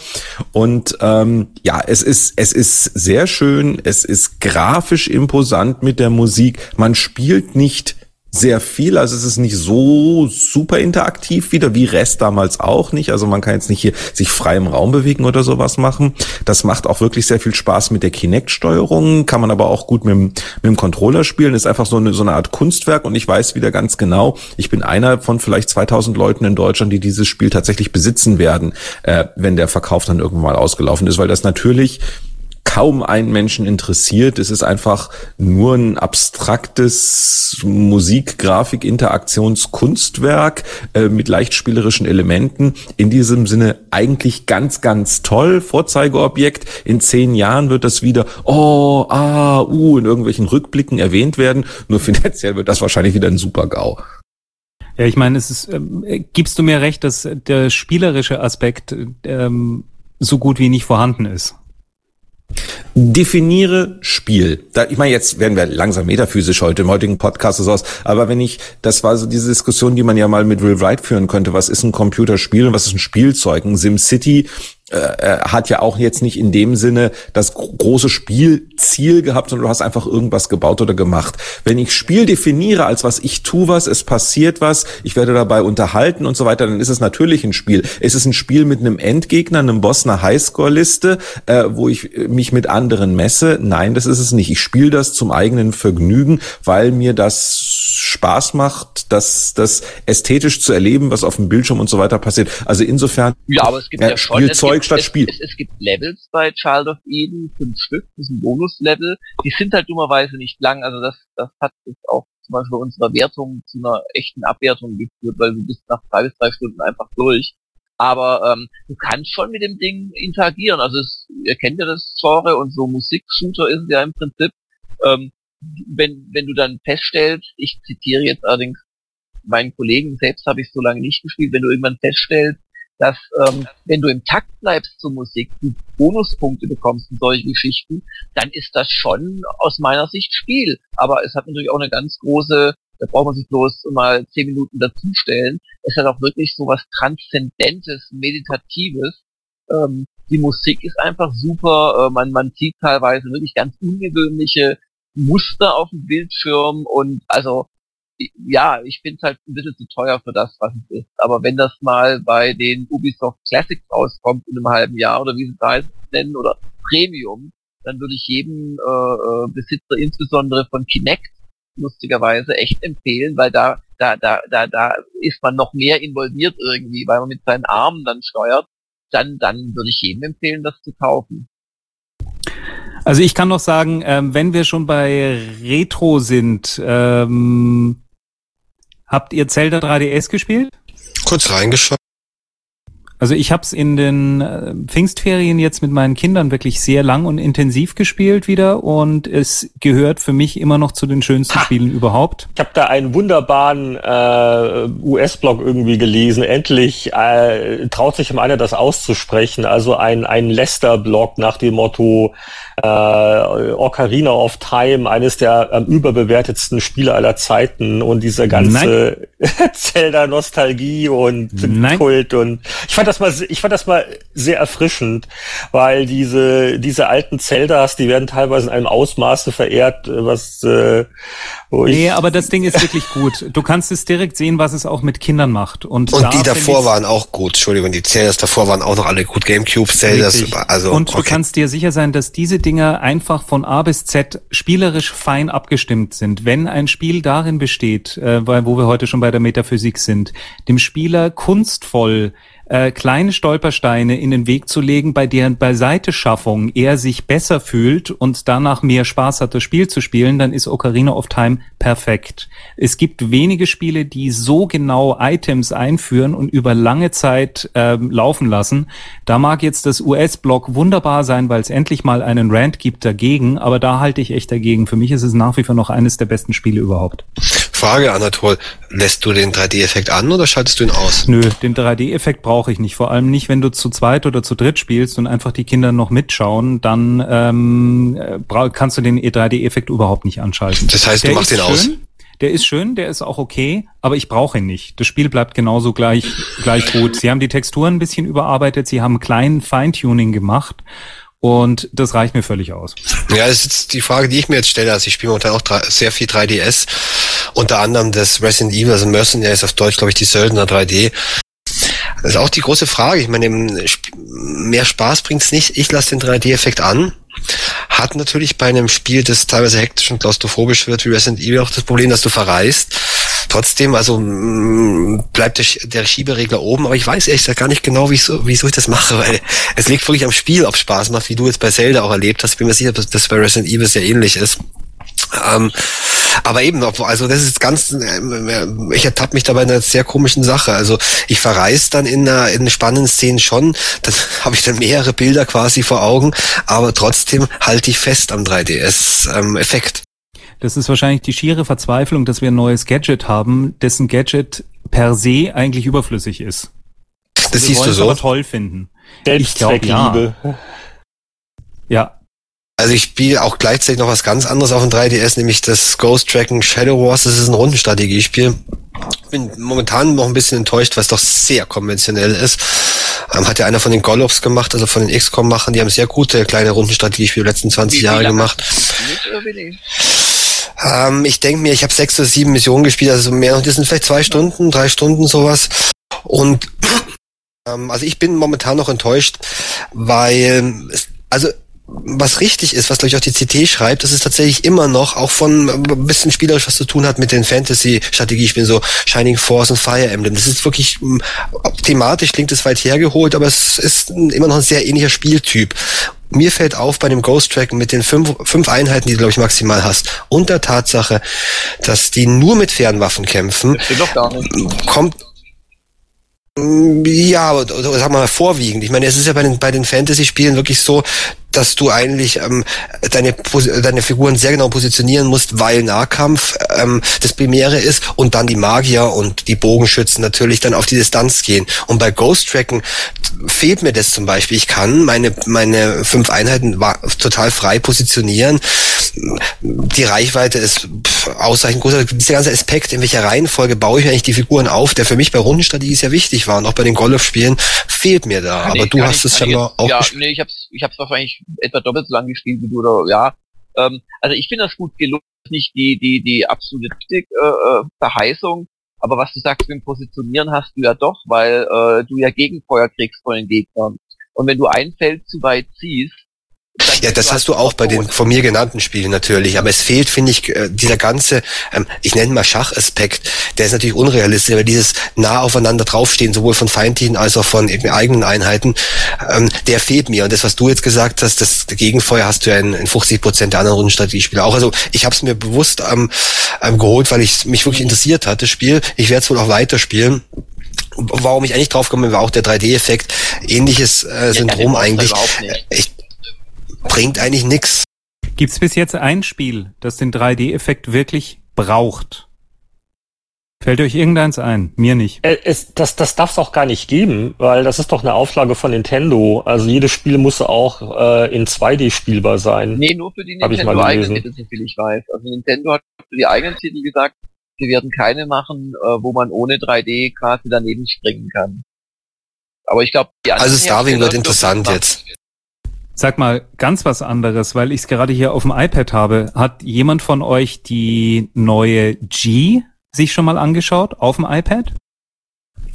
Und ähm, ja, es ist, es ist sehr schön, es ist grafisch imposant mit der Musik. Man spielt nicht sehr viel. Also es ist nicht so super interaktiv wieder, wie Rest damals auch nicht. Also man kann jetzt nicht hier sich frei im Raum bewegen oder sowas machen. Das macht auch wirklich sehr viel Spaß mit der Kinect-Steuerung, kann man aber auch gut mit dem, mit dem Controller spielen. Ist einfach so eine, so eine Art Kunstwerk und ich weiß wieder ganz genau, ich bin einer von vielleicht 2000 Leuten in Deutschland, die dieses Spiel tatsächlich besitzen werden, äh, wenn der Verkauf dann irgendwann mal ausgelaufen ist, weil das natürlich kaum einen Menschen interessiert. Es ist einfach nur ein abstraktes Musik, Grafik, Interaktionskunstwerk äh, mit leicht spielerischen Elementen. In diesem Sinne eigentlich ganz, ganz toll. Vorzeigeobjekt. In zehn Jahren wird das wieder, oh, ah, uh, in irgendwelchen Rückblicken erwähnt werden. Nur finanziell wird das wahrscheinlich wieder ein Super-GAU. Ja, ich meine, es ist, ähm, gibst du mir recht, dass der spielerische Aspekt ähm, so gut wie nicht vorhanden ist? Definiere Spiel. Da, ich meine, jetzt werden wir langsam metaphysisch heute im heutigen Podcast oder sowas. Aber wenn ich, das war so diese Diskussion, die man ja mal mit Will Wright führen könnte. Was ist ein Computerspiel und was ist ein Spielzeug? Ein SimCity äh, äh, hat ja auch jetzt nicht in dem Sinne das große Spielziel gehabt, sondern du hast einfach irgendwas gebaut oder gemacht. Wenn ich Spiel definiere als was ich tu was, es passiert was, ich werde dabei unterhalten und so weiter, dann ist es natürlich ein Spiel. Es ist ein Spiel mit einem Endgegner, einem Boss, einer Highscore-Liste, äh, wo ich mich mit anderen messe. Nein, das ist es nicht. Ich spiele das zum eigenen Vergnügen, weil mir das Spaß macht, das, das ästhetisch zu erleben, was auf dem Bildschirm und so weiter passiert. Also insofern ja, aber es gibt ja, ja schon, Spielzeug gibt, statt Spiel. Es, es, gibt Levels bei Child of Eden, fünf Stück, das sind Bonus-Level. Die sind halt dummerweise nicht lang. Also das, das hat jetzt auch zum Beispiel bei unserer Wertung zu einer echten Abwertung geführt, weil du bist nach drei bis drei Stunden einfach durch. Aber ähm, du kannst schon mit dem Ding interagieren. Also es, ihr kennt ja das Genre und so Musik-Shooter ist ja im Prinzip. Ähm, wenn, wenn du dann feststellst, ich zitiere jetzt allerdings meinen Kollegen, selbst habe ich so lange nicht gespielt, wenn du irgendwann feststellst, dass ähm, wenn du im Takt bleibst zur Musik, du Bonuspunkte bekommst und solche Geschichten, dann ist das schon aus meiner Sicht Spiel. Aber es hat natürlich auch eine ganz große, da braucht man sich bloß mal zehn Minuten dazustellen. Es hat auch wirklich so was Transzendentes, Meditatives. Ähm, die Musik ist einfach super, äh, man, man sieht teilweise wirklich ganz ungewöhnliche Muster auf dem Bildschirm und also ja, ich finde es halt ein bisschen zu teuer für das, was es ist. Aber wenn das mal bei den Ubisoft Classics rauskommt in einem halben Jahr oder wie sie es nennen oder Premium, dann würde ich jedem äh, äh, Besitzer insbesondere von Kinect lustigerweise echt empfehlen, weil da, da, da, da, da ist man noch mehr involviert irgendwie, weil man mit seinen Armen dann steuert. Dann, dann würde ich jedem empfehlen, das zu kaufen. Also ich kann noch sagen, ähm, wenn wir schon bei Retro sind, ähm, habt ihr Zelda 3DS gespielt? Kurz reingeschaut. Also ich habe es in den äh, Pfingstferien jetzt mit meinen Kindern wirklich sehr lang und intensiv gespielt wieder und es gehört für mich immer noch zu den schönsten ha. Spielen überhaupt. Ich habe da einen wunderbaren äh, US-Blog irgendwie gelesen. Endlich äh, traut sich einer das auszusprechen. Also ein, ein Lester-Blog nach dem Motto äh, Ocarina of Time, eines der am überbewertetsten Spiele aller Zeiten und diese ganze Zelda-Nostalgie und Nein. Kult und ich fand das mal, ich fand das mal sehr erfrischend, weil diese diese alten Zeldas, die werden teilweise in einem Ausmaße verehrt, was äh, wo nee, aber das Ding ist wirklich gut. Du kannst es direkt sehen, was es auch mit Kindern macht. Und, und die davor waren auch gut. Entschuldigung, die Zeldas davor waren auch noch alle gut. Gamecube Zeldas, also und okay. du kannst dir sicher sein, dass diese Dinge einfach von A bis Z spielerisch fein abgestimmt sind. Wenn ein Spiel darin besteht, äh, wo wir heute schon bei der Metaphysik sind, dem Spieler kunstvoll äh, kleine Stolpersteine in den Weg zu legen, bei deren Beiseiteschaffung er sich besser fühlt und danach mehr Spaß hat, das Spiel zu spielen, dann ist Ocarina of Time perfekt. Es gibt wenige Spiele, die so genau Items einführen und über lange Zeit ähm, laufen lassen. Da mag jetzt das US-Block wunderbar sein, weil es endlich mal einen Rant gibt dagegen, aber da halte ich echt dagegen. Für mich ist es nach wie vor noch eines der besten Spiele überhaupt. Frage, Anatol, lässt du den 3D-Effekt an oder schaltest du ihn aus? Nö, den 3D-Effekt brauche ich nicht. Vor allem nicht, wenn du zu zweit oder zu dritt spielst und einfach die Kinder noch mitschauen, dann ähm, kannst du den 3D-Effekt überhaupt nicht anschalten. Das heißt, du machst den aus? Der ist schön, der ist auch okay, aber ich brauche ihn nicht. Das Spiel bleibt genauso gleich, gleich gut. Sie haben die Texturen ein bisschen überarbeitet, sie haben einen kleinen Feintuning gemacht und das reicht mir völlig aus. Ja, das ist die Frage, die ich mir jetzt stelle. Also ich spiele momentan auch sehr viel 3DS. Unter anderem das Resident Evil, also Mercenaries auf Deutsch, glaube ich, die Söldner 3D. Das ist auch die große Frage. Ich meine, mehr Spaß bringt's nicht. Ich lasse den 3D-Effekt an. Hat natürlich bei einem Spiel, das teilweise hektisch und klaustrophobisch wird, wie Resident Evil, auch das Problem, dass du verreist. Trotzdem, also bleibt der, Schieberegler oben, aber ich weiß ehrlich gesagt gar nicht genau, wieso, wieso ich das mache, weil es liegt wirklich am Spiel, ob Spaß macht, wie du jetzt bei Zelda auch erlebt hast. Ich bin mir sicher, dass das bei Resident Evil sehr ähnlich ist. Ähm, aber eben, also das ist ganz, äh, ich ertappe mich dabei in einer sehr komischen Sache. Also ich verreise dann in einer, in spannenden Szenen schon, dann habe ich dann mehrere Bilder quasi vor Augen, aber trotzdem halte ich fest am 3DS-Effekt. Ähm, das ist wahrscheinlich die schiere Verzweiflung, dass wir ein neues Gadget haben, dessen Gadget per se eigentlich überflüssig ist. Das wir siehst du so. aber toll finden. Ich glaube, ja. Ja, also ich spiele auch gleichzeitig noch was ganz anderes auf dem 3DS, nämlich das Ghost Tracking Shadow Wars. Das ist ein Rundenstrategiespiel. Bin momentan noch ein bisschen enttäuscht, was doch sehr konventionell ist. Ähm, hat ja einer von den Gollops gemacht, also von den XCOM-Machern. Die haben sehr gute kleine Rundenstrategiespiele die letzten 20 Jahre gemacht. Ähm, ich denke mir, ich habe sechs oder sieben Missionen gespielt, also mehr, das sind vielleicht zwei Stunden, drei Stunden sowas. Und ähm, also ich bin momentan noch enttäuscht, weil es, also was richtig ist, was glaube ich auch die CT schreibt, das ist tatsächlich immer noch auch von ein bisschen spielerisch was zu tun hat mit den Fantasy-Strategiespielen, so Shining Force und Fire Emblem. Das ist wirklich thematisch klingt es weit hergeholt, aber es ist immer noch ein sehr ähnlicher Spieltyp. Mir fällt auf bei dem Ghost Track mit den fünf, fünf Einheiten, die du, glaube ich, maximal hast, und der Tatsache, dass die nur mit Fernwaffen kämpfen, kommt ja, oder, oder sagen wir mal vorwiegend. Ich meine, es ist ja bei den, bei den Fantasy-Spielen wirklich so, dass du eigentlich ähm, deine, deine Figuren sehr genau positionieren musst, weil Nahkampf ähm, das Primäre ist und dann die Magier und die Bogenschützen natürlich dann auf die Distanz gehen. Und bei Ghost Tracken fehlt mir das zum Beispiel. Ich kann meine, meine fünf Einheiten total frei positionieren. Die Reichweite ist ausreichend groß. Also dieser ganze Aspekt, in welcher Reihenfolge baue ich eigentlich die Figuren auf, der für mich bei Rundenstrategie sehr wichtig war und auch bei den Golf-Spielen fehlt mir da. Aber du hast es scheinbar auch ja, nee, ich hab's, ich hab's wahrscheinlich etwa doppelt so lang gespielt wie du oder ja. Ähm, also ich finde das gut gelungen, nicht die, die, die absolute richtig, äh, äh, Verheißung, aber was du sagst mit dem Positionieren hast du ja doch, weil äh, du ja Gegenfeuer kriegst von den Gegnern. Und wenn du ein Feld zu weit ziehst, ja, das hast du auch bei den von mir genannten Spielen natürlich. Aber es fehlt, finde ich, äh, dieser ganze, ähm, ich nenne mal Schachaspekt, der ist natürlich unrealistisch, aber dieses nah aufeinander draufstehen, sowohl von Feindlichen als auch von eigenen Einheiten, ähm, der fehlt mir. Und das, was du jetzt gesagt hast, das Gegenfeuer hast du ja in, in 50 Prozent der anderen Rundenstrategiespiele auch. Also ich habe es mir bewusst ähm, ähm, geholt, weil ich mich wirklich interessiert hat, das Spiel. Ich werde es wohl auch weiterspielen warum ich eigentlich drauf komme, war auch der 3D-Effekt. Ähnliches äh, Syndrom ja, eigentlich. Ich, bringt eigentlich nichts. Gibt es bis jetzt ein Spiel, das den 3D-Effekt wirklich braucht? Fällt euch irgendeins ein? Mir nicht. Äh, es, das das darf es auch gar nicht geben, weil das ist doch eine Auflage von Nintendo. Also jedes Spiel muss auch äh, in 2D spielbar sein. Nee, nur für die Nintendo eigenen Titel, soviel ich weiß. Also Nintendo hat für die eigenen Titel gesagt, sie werden keine machen, äh, wo man ohne 3D quasi daneben springen kann. Aber ich glaube, Also Starving wird interessant jetzt. Sag mal, ganz was anderes, weil ich es gerade hier auf dem iPad habe. Hat jemand von euch die neue G sich schon mal angeschaut auf dem iPad?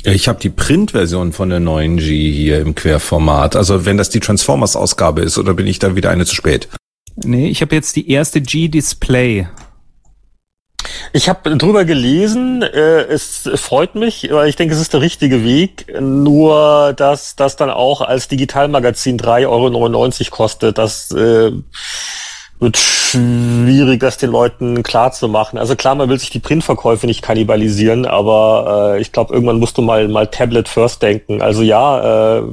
Ich habe die Print-Version von der neuen G hier im Querformat. Also wenn das die Transformers-Ausgabe ist, oder bin ich da wieder eine zu spät? Nee, ich habe jetzt die erste G-Display ich habe drüber gelesen, äh, es freut mich, weil ich denke, es ist der richtige Weg. Nur, dass das dann auch als Digitalmagazin 3,99 Euro kostet, das äh, wird schwierig, das den Leuten klar zu machen. Also klar, man will sich die Printverkäufe nicht kannibalisieren, aber äh, ich glaube, irgendwann musst du mal mal Tablet First denken. Also ja, äh,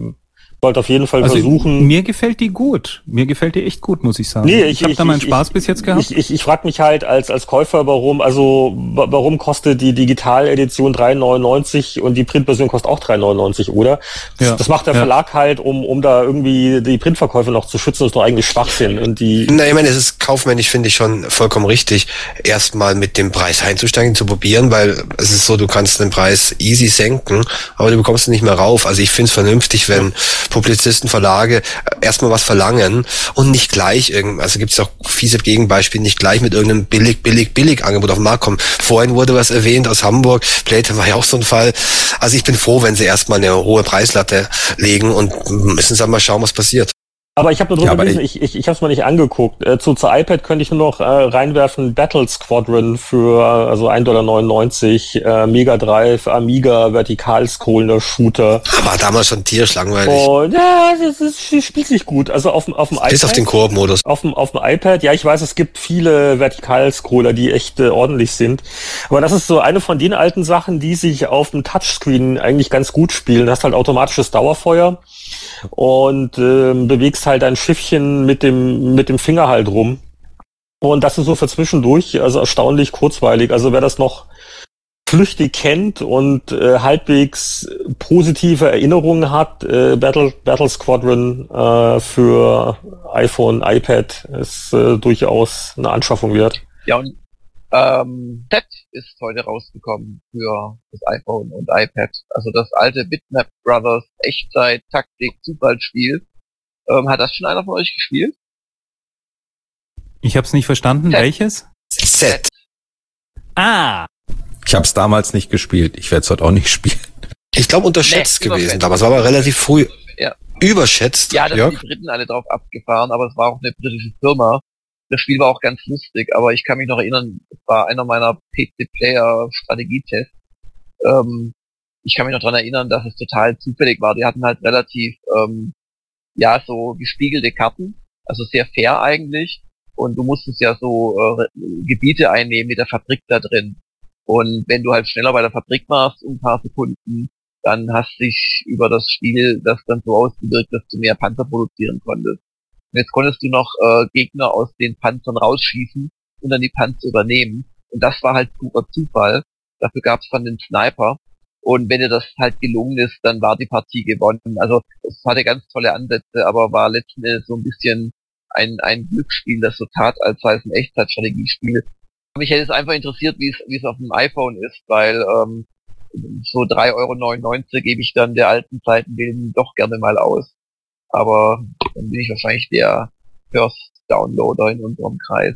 wollte auf jeden Fall also versuchen. Mir gefällt die gut. Mir gefällt die echt gut, muss ich sagen. Nee, ich, ich habe da meinen Spaß ich, bis jetzt gehabt. Ich, ich, ich frage mich halt als als Käufer, warum also warum kostet die Digitaledition 3,99 und die Printversion kostet auch 3,99, oder? Ja. Das macht der ja. Verlag halt, um um da irgendwie die Printverkäufe noch zu schützen. Das ist doch eigentlich Schwachsinn. Und die. Na, ich meine, es ist kaufmännisch finde ich schon vollkommen richtig, erstmal mit dem Preis einzusteigen, zu probieren, weil es ist so, du kannst den Preis easy senken, aber du bekommst ihn nicht mehr rauf. Also ich finde es vernünftig, wenn ja Publizisten, Verlage äh, erstmal was verlangen und nicht gleich irgend, also gibt es auch fiese Gegenbeispiele, nicht gleich mit irgendeinem billig, billig, billig Angebot auf den Markt kommen. Vorhin wurde was erwähnt aus Hamburg, Playtime war ja auch so ein Fall. Also ich bin froh, wenn sie erstmal eine hohe Preislatte legen und müssen sie mal schauen, was passiert. Aber ich habe nur drüber ja, gelesen, ich, ich, ich habe es mal nicht angeguckt. Äh, zu, zu iPad könnte ich nur noch äh, reinwerfen Battle Squadron für also 1,99 Dollar, äh, Mega Drive, Amiga, vertikalscrollender Shooter. Aber damals schon tierisch langweilig. Oh, ja, das, ist, spielt sich gut. Also auf, auf dem iPad. Bis auf den Koop-Modus. Auf dem, auf dem iPad, ja, ich weiß, es gibt viele Vertikalscroller, die echt äh, ordentlich sind. Aber das ist so eine von den alten Sachen, die sich auf dem Touchscreen eigentlich ganz gut spielen. Du hast halt automatisches Dauerfeuer und äh, bewegst halt ein Schiffchen mit dem, mit dem Finger halt rum. Und das ist so für zwischendurch, also erstaunlich kurzweilig. Also wer das noch flüchtig kennt und äh, halbwegs positive Erinnerungen hat, äh, Battle, Battle Squadron äh, für iPhone, iPad ist äh, durchaus eine Anschaffung wert. Ja, und ähm, Z ist heute rausgekommen für das iPhone und iPad. Also das alte Bitmap Brothers Echtzeit Taktik Zufallsspiel. Ähm, hat das schon einer von euch gespielt? Ich habe es nicht verstanden. Z. Welches? Z. Ah. Ich habe es damals nicht gespielt. Ich werde es heute auch nicht spielen. Ich glaube unterschätzt nee, gewesen. Damals war aber relativ früh. Ja. Überschätzt. Ja, da sind die Briten alle drauf abgefahren, aber es war auch eine britische Firma. Das Spiel war auch ganz lustig, aber ich kann mich noch erinnern, es war einer meiner PC-Player-Strategietests. Ähm, ich kann mich noch dran erinnern, dass es total zufällig war. Die hatten halt relativ, ähm, ja, so gespiegelte Karten, also sehr fair eigentlich. Und du musstest ja so äh, Gebiete einnehmen mit der Fabrik da drin. Und wenn du halt schneller bei der Fabrik warst, um ein paar Sekunden, dann hast dich über das Spiel das dann so ausgewirkt, dass du mehr Panzer produzieren konntest. Und jetzt konntest du noch äh, Gegner aus den Panzern rausschießen und dann die Panzer übernehmen. Und das war halt purer Zufall. Dafür gab es dann den Sniper. Und wenn dir das halt gelungen ist, dann war die Partie gewonnen. Also es hatte ganz tolle Ansätze, aber war letzten Endes so ein bisschen ein, ein Glücksspiel, das so tat, als sei es ein Echtzeitstrategiespiel. Mich hätte es einfach interessiert, wie es, wie es auf dem iPhone ist, weil ähm, so 3,99 Euro gebe ich dann der alten Zeiten doch gerne mal aus aber dann bin ich wahrscheinlich der First Downloader in unserem Kreis.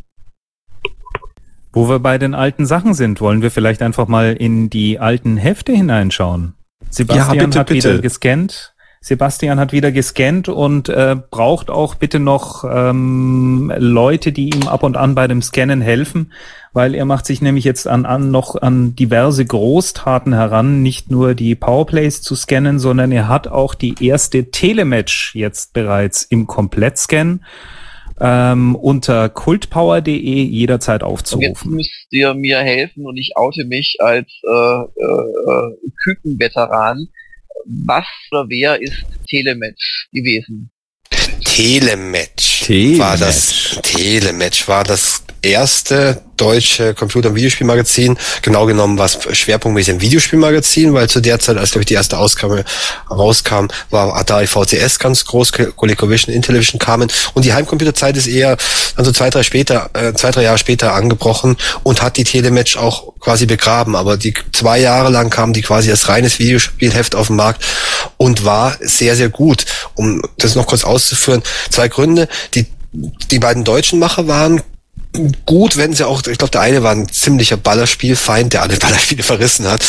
Wo wir bei den alten Sachen sind, wollen wir vielleicht einfach mal in die alten Hefte hineinschauen. Sebastian ja, bitte, hat bitte. wieder gescannt. Sebastian hat wieder gescannt und äh, braucht auch bitte noch ähm, Leute, die ihm ab und an bei dem Scannen helfen, weil er macht sich nämlich jetzt an, an noch an diverse Großtaten heran, nicht nur die Powerplays zu scannen, sondern er hat auch die erste Telematch jetzt bereits im Komplettscan ähm, unter kultpower.de jederzeit aufzurufen. Und jetzt müsst ihr mir helfen und ich oute mich als äh, äh, Kükenveteran was oder wer ist Telematch gewesen? Telematch, Telematch war das Telematch? War das erste deutsche Computer- und Videospielmagazin. Genau genommen war es schwerpunktmäßig ein Videospielmagazin, weil zu der Zeit, als glaube ich die erste Ausgabe rauskam, war Atari VCS ganz groß, ColecoVision, Intellivision kamen und die Heimcomputerzeit ist eher dann so zwei, drei später, äh, zwei, drei Jahre später angebrochen und hat die Telematch auch quasi begraben. Aber die zwei Jahre lang kam die quasi als reines Videospielheft auf den Markt und war sehr, sehr gut. Um das noch kurz auszuführen, zwei Gründe. Die die beiden deutschen Macher waren gut, wenn sie auch, ich glaube, der eine war ein ziemlicher Ballerspielfeind, der alle Ballerspiele verrissen hat.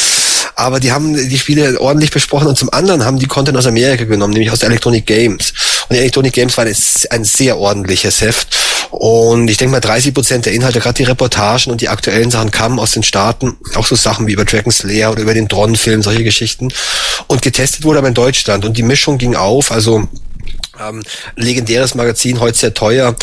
Aber die haben die Spiele ordentlich besprochen und zum anderen haben die Content aus Amerika genommen, nämlich aus Electronic Games. Und Electronic Games war ein sehr ordentliches Heft. Und ich denke mal, 30 Prozent der Inhalte, gerade die Reportagen und die aktuellen Sachen kamen aus den Staaten. Auch so Sachen wie über Dragon's Lair oder über den Tron-Film, solche Geschichten. Und getestet wurde aber in Deutschland. Und die Mischung ging auf. Also ähm, legendäres Magazin, heute sehr teuer.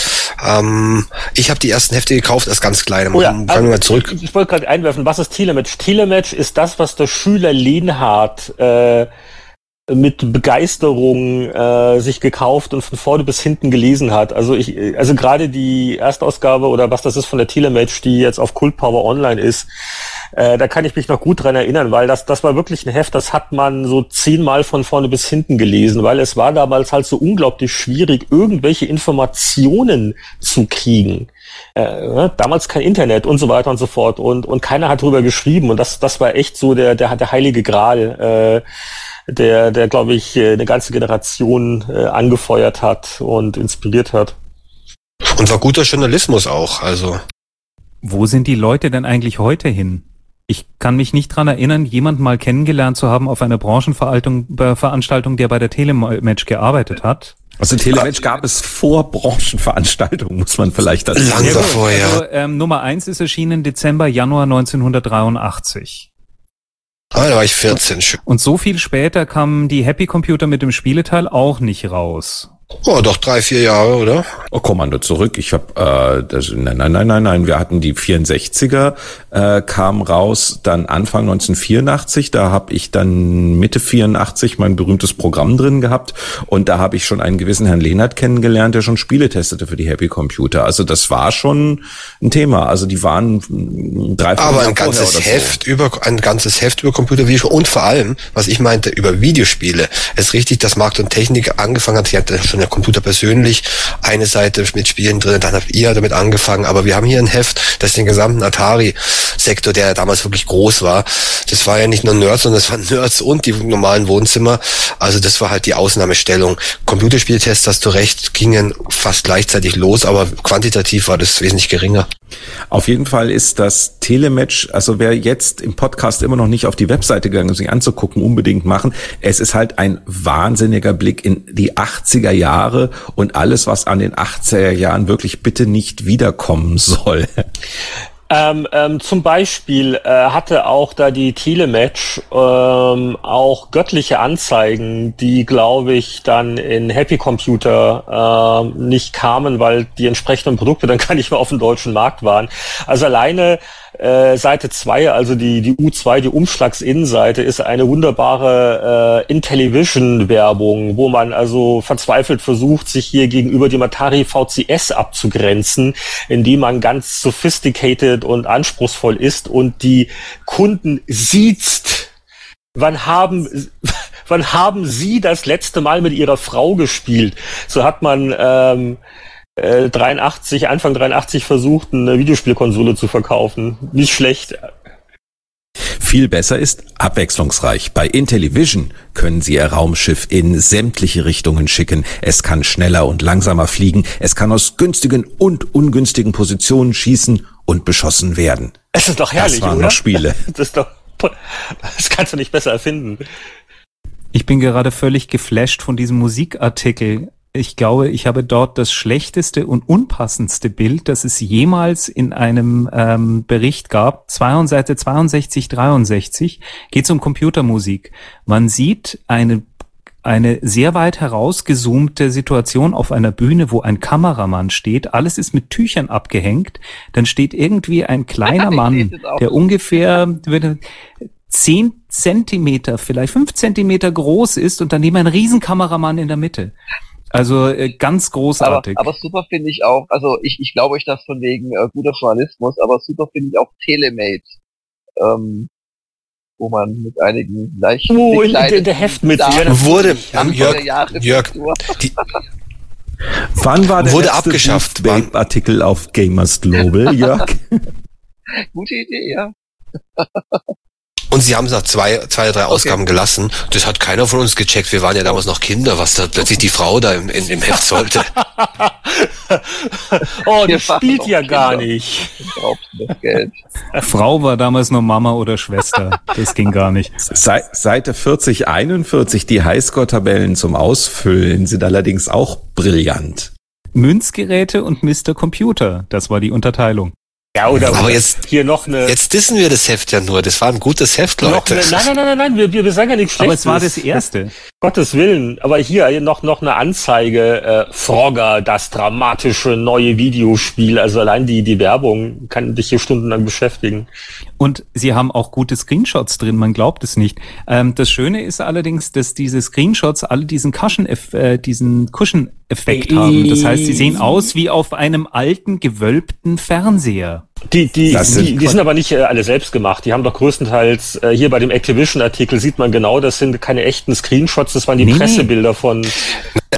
Ähm, ich habe die ersten Hefte gekauft als ganz kleine. Oh ja, Fangen also, wir mal zurück. Ich, ich wollte gerade einwerfen, was ist Telematch? Telematch ist das, was der Schüler Lehnhardt äh, mit Begeisterung äh, sich gekauft und von vorne bis hinten gelesen hat. Also ich, also gerade die Erstausgabe oder was das ist von der Telematch, die jetzt auf Cult Power Online ist, äh, da kann ich mich noch gut dran erinnern, weil das, das war wirklich ein Heft, das hat man so zehnmal von vorne bis hinten gelesen, weil es war damals halt so unglaublich schwierig, irgendwelche Informationen zu kriegen. Äh, ne, damals kein Internet und so weiter und so fort und, und keiner hat drüber geschrieben und das, das war echt so der, der, der heilige Gral. Äh, der, der glaube ich, äh, eine ganze Generation äh, angefeuert hat und inspiriert hat. Und war guter Journalismus auch, also. Wo sind die Leute denn eigentlich heute hin? Ich kann mich nicht dran erinnern, jemanden mal kennengelernt zu haben auf einer Branchenveranstaltung, der bei der Telematch gearbeitet hat. Also Telematch gab es vor Branchenveranstaltungen, muss man vielleicht dazu sagen. Lang davor, ja. Also, ähm, Nummer eins ist erschienen Dezember, Januar 1983. Ah, da war ich 14. Und so viel später kam die Happy Computer mit dem Spieleteil auch nicht raus. Oh, doch drei, vier Jahre, oder? Oh, Kommando zurück. Ich habe, äh, das, nein, nein, nein, nein, nein. Wir hatten die 64er, äh, kam raus dann Anfang 1984. Da habe ich dann Mitte 84 mein berühmtes Programm drin gehabt und da habe ich schon einen gewissen Herrn Lehnert kennengelernt, der schon Spiele testete für die Happy Computer. Also das war schon ein Thema. Also die waren drei. Aber ein ganzes Heft so. über ein ganzes Heft über Computervideospiele und vor allem, was ich meinte über Videospiele. Es ist richtig, dass Markt und Technik angefangen hat. Sie hat schon der Computer persönlich eine Seite mit Spielen drin, dann habt ihr damit angefangen, aber wir haben hier ein Heft, das den gesamten Atari-Sektor, der damals wirklich groß war, das war ja nicht nur Nerds, sondern das waren Nerds und die normalen Wohnzimmer, also das war halt die Ausnahmestellung. Computerspieltests, hast du recht, gingen fast gleichzeitig los, aber quantitativ war das wesentlich geringer. Auf jeden Fall ist das Telematch, also wer jetzt im Podcast immer noch nicht auf die Webseite gegangen ist, sich anzugucken, unbedingt machen. Es ist halt ein wahnsinniger Blick in die 80er Jahre und alles, was an den 80er Jahren wirklich bitte nicht wiederkommen soll. Ähm, ähm, zum Beispiel äh, hatte auch da die Telematch ähm, auch göttliche Anzeigen, die glaube ich dann in Happy Computer äh, nicht kamen, weil die entsprechenden Produkte dann gar nicht mehr auf dem deutschen Markt waren. Also alleine äh, Seite 2, also die, die U2, die Umschlagsinnenseite, ist eine wunderbare äh, Intellivision-Werbung, wo man also verzweifelt versucht, sich hier gegenüber dem Atari VCS abzugrenzen, indem man ganz sophisticated und anspruchsvoll ist und die Kunden sieht. Wann haben, wann haben Sie das letzte Mal mit Ihrer Frau gespielt? So hat man ähm, 83, äh, Anfang 83 versucht, eine Videospielkonsole zu verkaufen. Nicht schlecht. Viel besser ist abwechslungsreich. Bei Intellivision können Sie Ihr Raumschiff in sämtliche Richtungen schicken. Es kann schneller und langsamer fliegen. Es kann aus günstigen und ungünstigen Positionen schießen und beschossen werden. Es ist doch herrlich, das waren oder? Noch Spiele. Das ist doch, das kannst du nicht besser erfinden. Ich bin gerade völlig geflasht von diesem Musikartikel. Ich glaube, ich habe dort das schlechteste und unpassendste Bild, das es jemals in einem ähm, Bericht gab. Seite 62, 63 geht es um Computermusik. Man sieht eine eine sehr weit herausgezoomte Situation auf einer Bühne, wo ein Kameramann steht. Alles ist mit Tüchern abgehängt. Dann steht irgendwie ein kleiner Mann, der ungefähr zehn Zentimeter, vielleicht fünf Zentimeter groß ist und daneben ein Riesenkameramann in der Mitte. Also äh, ganz großartig. Aber, aber super finde ich auch, also ich, ich glaube euch das von wegen äh, guter Journalismus, aber super finde ich auch Telemate. Ähm, wo man mit einigen leicht oh, in der, der Heft mit wurde Jörg, Jörg die, Wann war der wurde abgeschafft Artikel auf Gamers Global, Jörg? Gute Idee, ja. Und sie haben es nach zwei, zwei, drei Ausgaben okay. gelassen. Das hat keiner von uns gecheckt. Wir waren ja damals noch Kinder, was da plötzlich die Frau da im, in, im Heft sollte. oh, die spielt ja gar Kinder. nicht. Frau war damals nur Mama oder Schwester. Das ging gar nicht. Seite 40, 41, die Highscore-Tabellen zum Ausfüllen sind allerdings auch brillant. Münzgeräte und Mr. Computer, das war die Unterteilung. Ja, oder, aber jetzt, hier noch eine. Jetzt wissen wir das Heft ja nur. Das war ein gutes Heft, Leute. Eine, nein, nein, nein, nein, nein, wir, wir sagen ja nichts Schlechtes. Aber es war das erste. Gottes Willen. Aber hier noch, noch eine Anzeige. Äh, Frogger, das dramatische neue Videospiel. Also allein die, die Werbung kann dich hier stundenlang beschäftigen. Und sie haben auch gute Screenshots drin, man glaubt es nicht. Ähm, das Schöne ist allerdings, dass diese Screenshots alle diesen Cushion, äh, diesen Cushion Effekt haben. Das heißt, sie sehen aus wie auf einem alten gewölbten Fernseher. Die, die, die, die, sind aber nicht äh, alle selbst gemacht. Die haben doch größtenteils, äh, hier bei dem Activision-Artikel sieht man genau, das sind keine echten Screenshots, das waren die nee. Pressebilder von.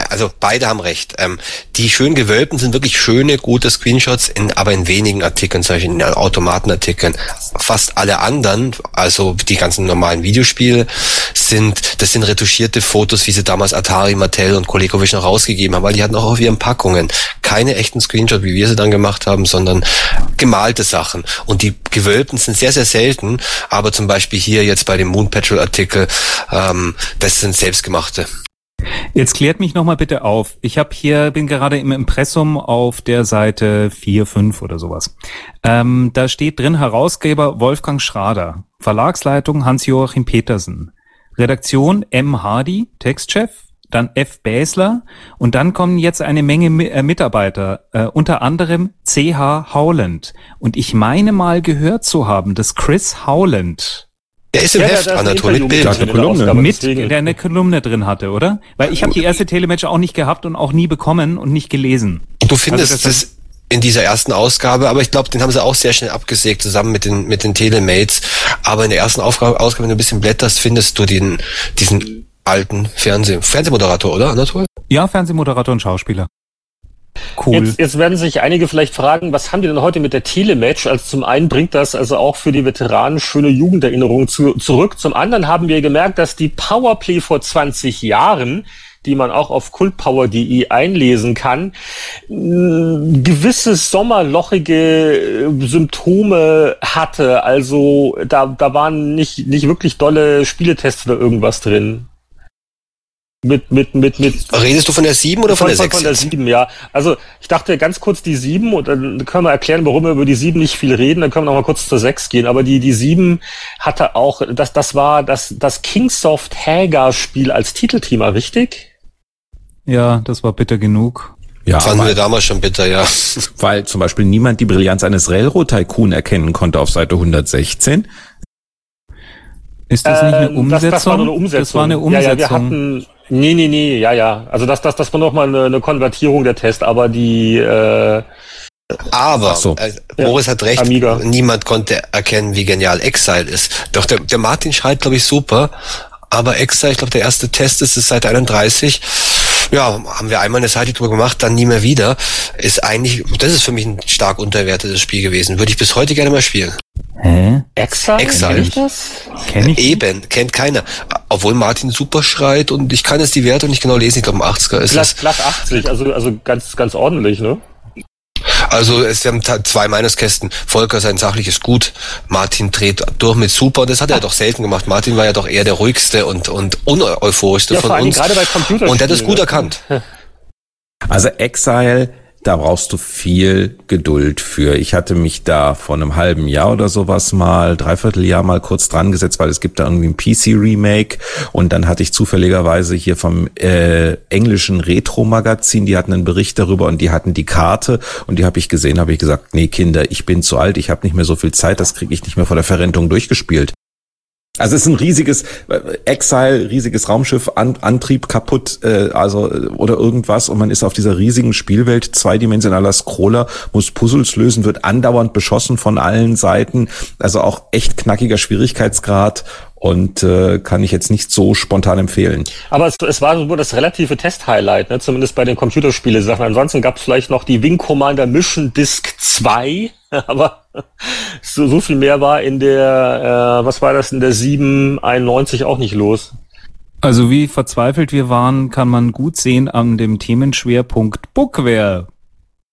Also beide haben recht. Ähm, die schön gewölbten sind wirklich schöne, gute Screenshots, in, aber in wenigen Artikeln, zum Beispiel in Automatenartikeln. Fast alle anderen, also die ganzen normalen Videospiele, sind, das sind retuschierte Fotos, wie sie damals Atari, Mattel und Colecovision noch rausgegeben haben, weil die hatten auch auf ihren Packungen keine echten Screenshots, wie wir sie dann gemacht haben, sondern gemalte Sachen. Und die gewölbten sind sehr, sehr selten, aber zum Beispiel hier jetzt bei dem Moon Patrol Artikel, ähm, das sind selbstgemachte. Jetzt klärt mich nochmal bitte auf. Ich habe hier, bin gerade im Impressum auf der Seite 4, 5 oder sowas. Ähm, da steht drin Herausgeber Wolfgang Schrader, Verlagsleitung Hans-Joachim Petersen, Redaktion M. Hardy, Textchef, dann F. Bäsler und dann kommen jetzt eine Menge äh, Mitarbeiter, äh, unter anderem C.H. Howland. Und ich meine mal gehört zu haben, dass Chris Howland der ist im ja, Heft, Anatol, mit Bild. Eine Kolumne. Mit, der eine Kolumne drin hatte, oder? Weil ich habe die erste Telematch auch nicht gehabt und auch nie bekommen und nicht gelesen. Du findest also das, das in dieser ersten Ausgabe, aber ich glaube, den haben sie auch sehr schnell abgesägt, zusammen mit den, mit den Telemates. Aber in der ersten Ausgabe, Ausgabe wenn du ein bisschen blätterst, findest du den, diesen alten Fernseh, Fernsehmoderator, oder, Anatol? Ja, Fernsehmoderator und Schauspieler. Cool. Jetzt, jetzt werden sich einige vielleicht fragen, was haben die denn heute mit der Telematch? Also zum einen bringt das also auch für die Veteranen schöne Jugenderinnerungen zu, zurück. Zum anderen haben wir gemerkt, dass die Powerplay vor 20 Jahren die man auch auf kultpower.de einlesen kann, gewisse sommerlochige äh, Symptome hatte. Also da, da waren nicht, nicht wirklich dolle Spieletests oder irgendwas drin. Mit, mit, mit, mit. Redest du von der 7 oder von, von der 6? Von der 7, ja. Also, ich dachte ganz kurz die 7 und dann können wir erklären, warum wir über die 7 nicht viel reden, dann können wir noch mal kurz zur 6 gehen. Aber die, die 7 hatte auch, das, das war das, das Kingsoft Hager Spiel als Titelthema, richtig? Ja, das war bitter genug. Ja, fanden wir damals schon bitter, ja. Weil zum Beispiel niemand die Brillanz eines Railroad Tycoon erkennen konnte auf Seite 116. Ist das nicht eine Umsetzung? Das, das war eine Umsetzung. Das war eine Umsetzung. Ja, ja, wir hatten, Nee, nee, nee, ja, ja. Also das, das, das war nochmal eine, eine Konvertierung der Test, aber die äh, aber so. äh, Boris ja, hat recht, Amiga. niemand konnte erkennen, wie genial Exile ist. Doch der, der Martin schreibt, glaube ich, super, aber Exile, ich glaube, der erste Test ist es seit 31. Ja, haben wir einmal eine Seite drüber gemacht, dann nie mehr wieder. Ist eigentlich, das ist für mich ein stark unterwertetes Spiel gewesen. Würde ich bis heute gerne mal spielen. Hä? Exile? Exile. Kenn ich das? Kenn ich Eben, kennt keiner. Obwohl Martin super schreit und ich kann jetzt die Werte nicht genau lesen. Ich glaube, ein 80er ist Glatt, glatt 80, also, also ganz, ganz ordentlich, ne? Also es haben zwei Meinungskästen. Volker sein sachliches Gut. Martin dreht durch mit Super. Das hat er doch selten gemacht. Martin war ja doch eher der ruhigste und, und uneuphorischste ja, von uns. Gerade bei Computerspielen. Und der hat das gut erkannt. Also Exile da brauchst du viel Geduld für. Ich hatte mich da vor einem halben Jahr oder sowas mal, dreiviertel Jahr mal kurz dran gesetzt, weil es gibt da irgendwie ein PC-Remake und dann hatte ich zufälligerweise hier vom äh, englischen Retro-Magazin, die hatten einen Bericht darüber und die hatten die Karte und die habe ich gesehen, habe ich gesagt, nee Kinder, ich bin zu alt, ich habe nicht mehr so viel Zeit, das kriege ich nicht mehr vor der Verrentung durchgespielt. Also es ist ein riesiges äh, Exile, riesiges Raumschiff, An Antrieb kaputt, äh, also äh, oder irgendwas. Und man ist auf dieser riesigen Spielwelt zweidimensionaler Scroller, muss Puzzles lösen, wird andauernd beschossen von allen Seiten, also auch echt knackiger Schwierigkeitsgrad und äh, kann ich jetzt nicht so spontan empfehlen. Aber es, es war so das relative Test-Highlight, ne? zumindest bei den Computerspiele-Sachen. Ansonsten gab es vielleicht noch die Wing Commander Mission Disc 2, aber so, so viel mehr war in der, äh, was war das, in der 791 auch nicht los. Also wie verzweifelt wir waren, kann man gut sehen an dem Themenschwerpunkt Bookware.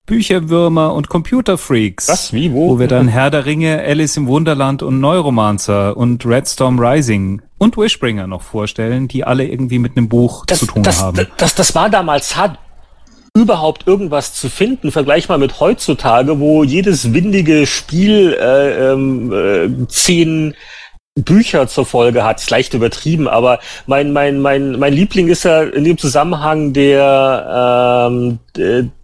Bücherwürmer und Computerfreaks. Was? Wie? Wo? Wo wir dann Herr der Ringe, Alice im Wunderland und Neuromancer und Red Storm Rising und Wishbringer noch vorstellen, die alle irgendwie mit einem Buch das, zu tun das, haben. Das, das, das war damals hart überhaupt irgendwas zu finden. Vergleich mal mit heutzutage, wo jedes windige Spiel äh, ähm, äh, zehn Bücher zur Folge hat, ist leicht übertrieben, aber mein, mein, mein, mein Liebling ist ja in dem Zusammenhang der, ähm,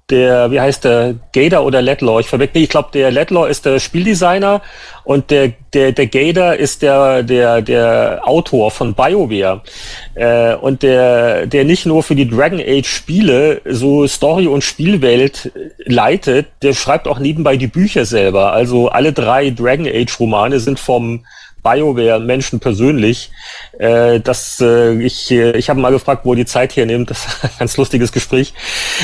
der, wie heißt der, Gator oder Ledlaw? Ich verwechsel, ich glaube, der Ledlaw ist der Spieldesigner und der, der, der Gator ist der, der, der Autor von BioWare. Äh, und der, der nicht nur für die Dragon Age Spiele so Story und Spielwelt leitet, der schreibt auch nebenbei die Bücher selber. Also alle drei Dragon Age Romane sind vom BioWare-Menschen persönlich. Äh, das, äh, ich äh, ich habe mal gefragt, wo die Zeit hernimmt. Das ist ein ganz lustiges Gespräch.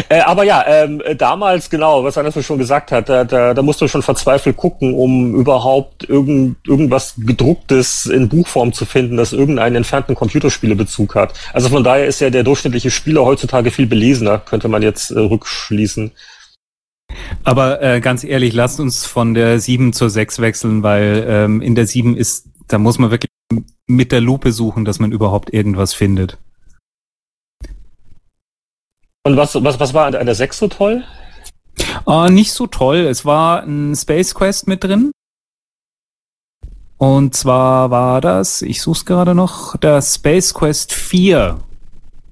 Äh, aber ja, ähm, damals, genau, was Anderson schon gesagt hat, da, da, da musst du schon verzweifelt gucken, um überhaupt irgend, irgendwas gedrucktes in Buchform zu finden, das irgendeinen entfernten Computerspielebezug hat. Also von daher ist ja der durchschnittliche Spieler heutzutage viel belesener, könnte man jetzt äh, rückschließen. Aber äh, ganz ehrlich, lasst uns von der 7 zur 6 wechseln, weil ähm, in der 7 ist da muss man wirklich mit der Lupe suchen, dass man überhaupt irgendwas findet. Und was, was, was war an der 6 so toll? Uh, nicht so toll. Es war ein Space Quest mit drin. Und zwar war das, ich suche es gerade noch, der Space Quest 4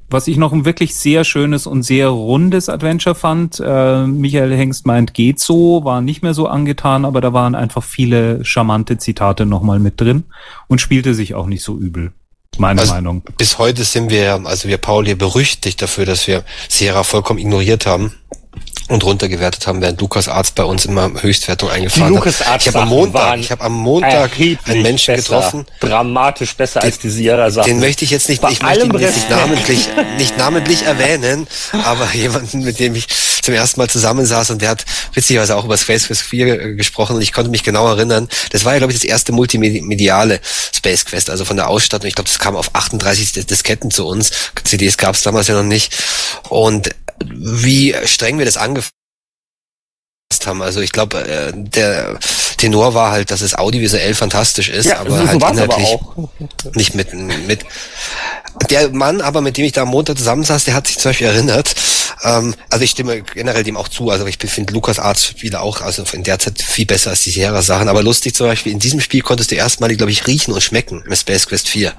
was ich noch ein wirklich sehr schönes und sehr rundes Adventure fand. Äh, Michael Hengst meint, geht so, war nicht mehr so angetan, aber da waren einfach viele charmante Zitate nochmal mit drin und spielte sich auch nicht so übel. Meine also Meinung. Bis heute sind wir, also wir Paul hier berüchtigt dafür, dass wir Sierra vollkommen ignoriert haben und runtergewertet haben, während Lukas Arzt bei uns immer Höchstwertung eingefahren die Lukas Arzt hat. Ich habe am Montag, ich habe am Montag einen Menschen besser, getroffen, dramatisch besser den, als die Sierra Sachen. Den möchte ich jetzt nicht, ich möchte ihn nicht namentlich, nicht namentlich erwähnen, aber jemanden, mit dem ich zum ersten Mal zusammensaß und der hat witzigerweise auch über Space Quest 4 äh, gesprochen und ich konnte mich genau erinnern. Das war ja, glaube ich, das erste multimediale Space Quest, also von der Ausstattung. Ich glaube, das kam auf 38 Disketten zu uns. CDs gab es damals ja noch nicht. Und wie streng wir das angefasst haben. Also ich glaube, äh, der Tenor war halt, dass es audiovisuell fantastisch ist, ja, aber halt inhaltlich aber nicht mit, mit der Mann, aber mit dem ich da am Montag zusammensaß, der hat sich zum Beispiel erinnert, ähm, also ich stimme generell dem auch zu. Also ich finde Lukas Arts Spiele auch, also in der Zeit viel besser als die Sierra Sachen. Aber lustig zum Beispiel, in diesem Spiel konntest du erstmalig, glaube ich, riechen und schmecken im Space Quest 4.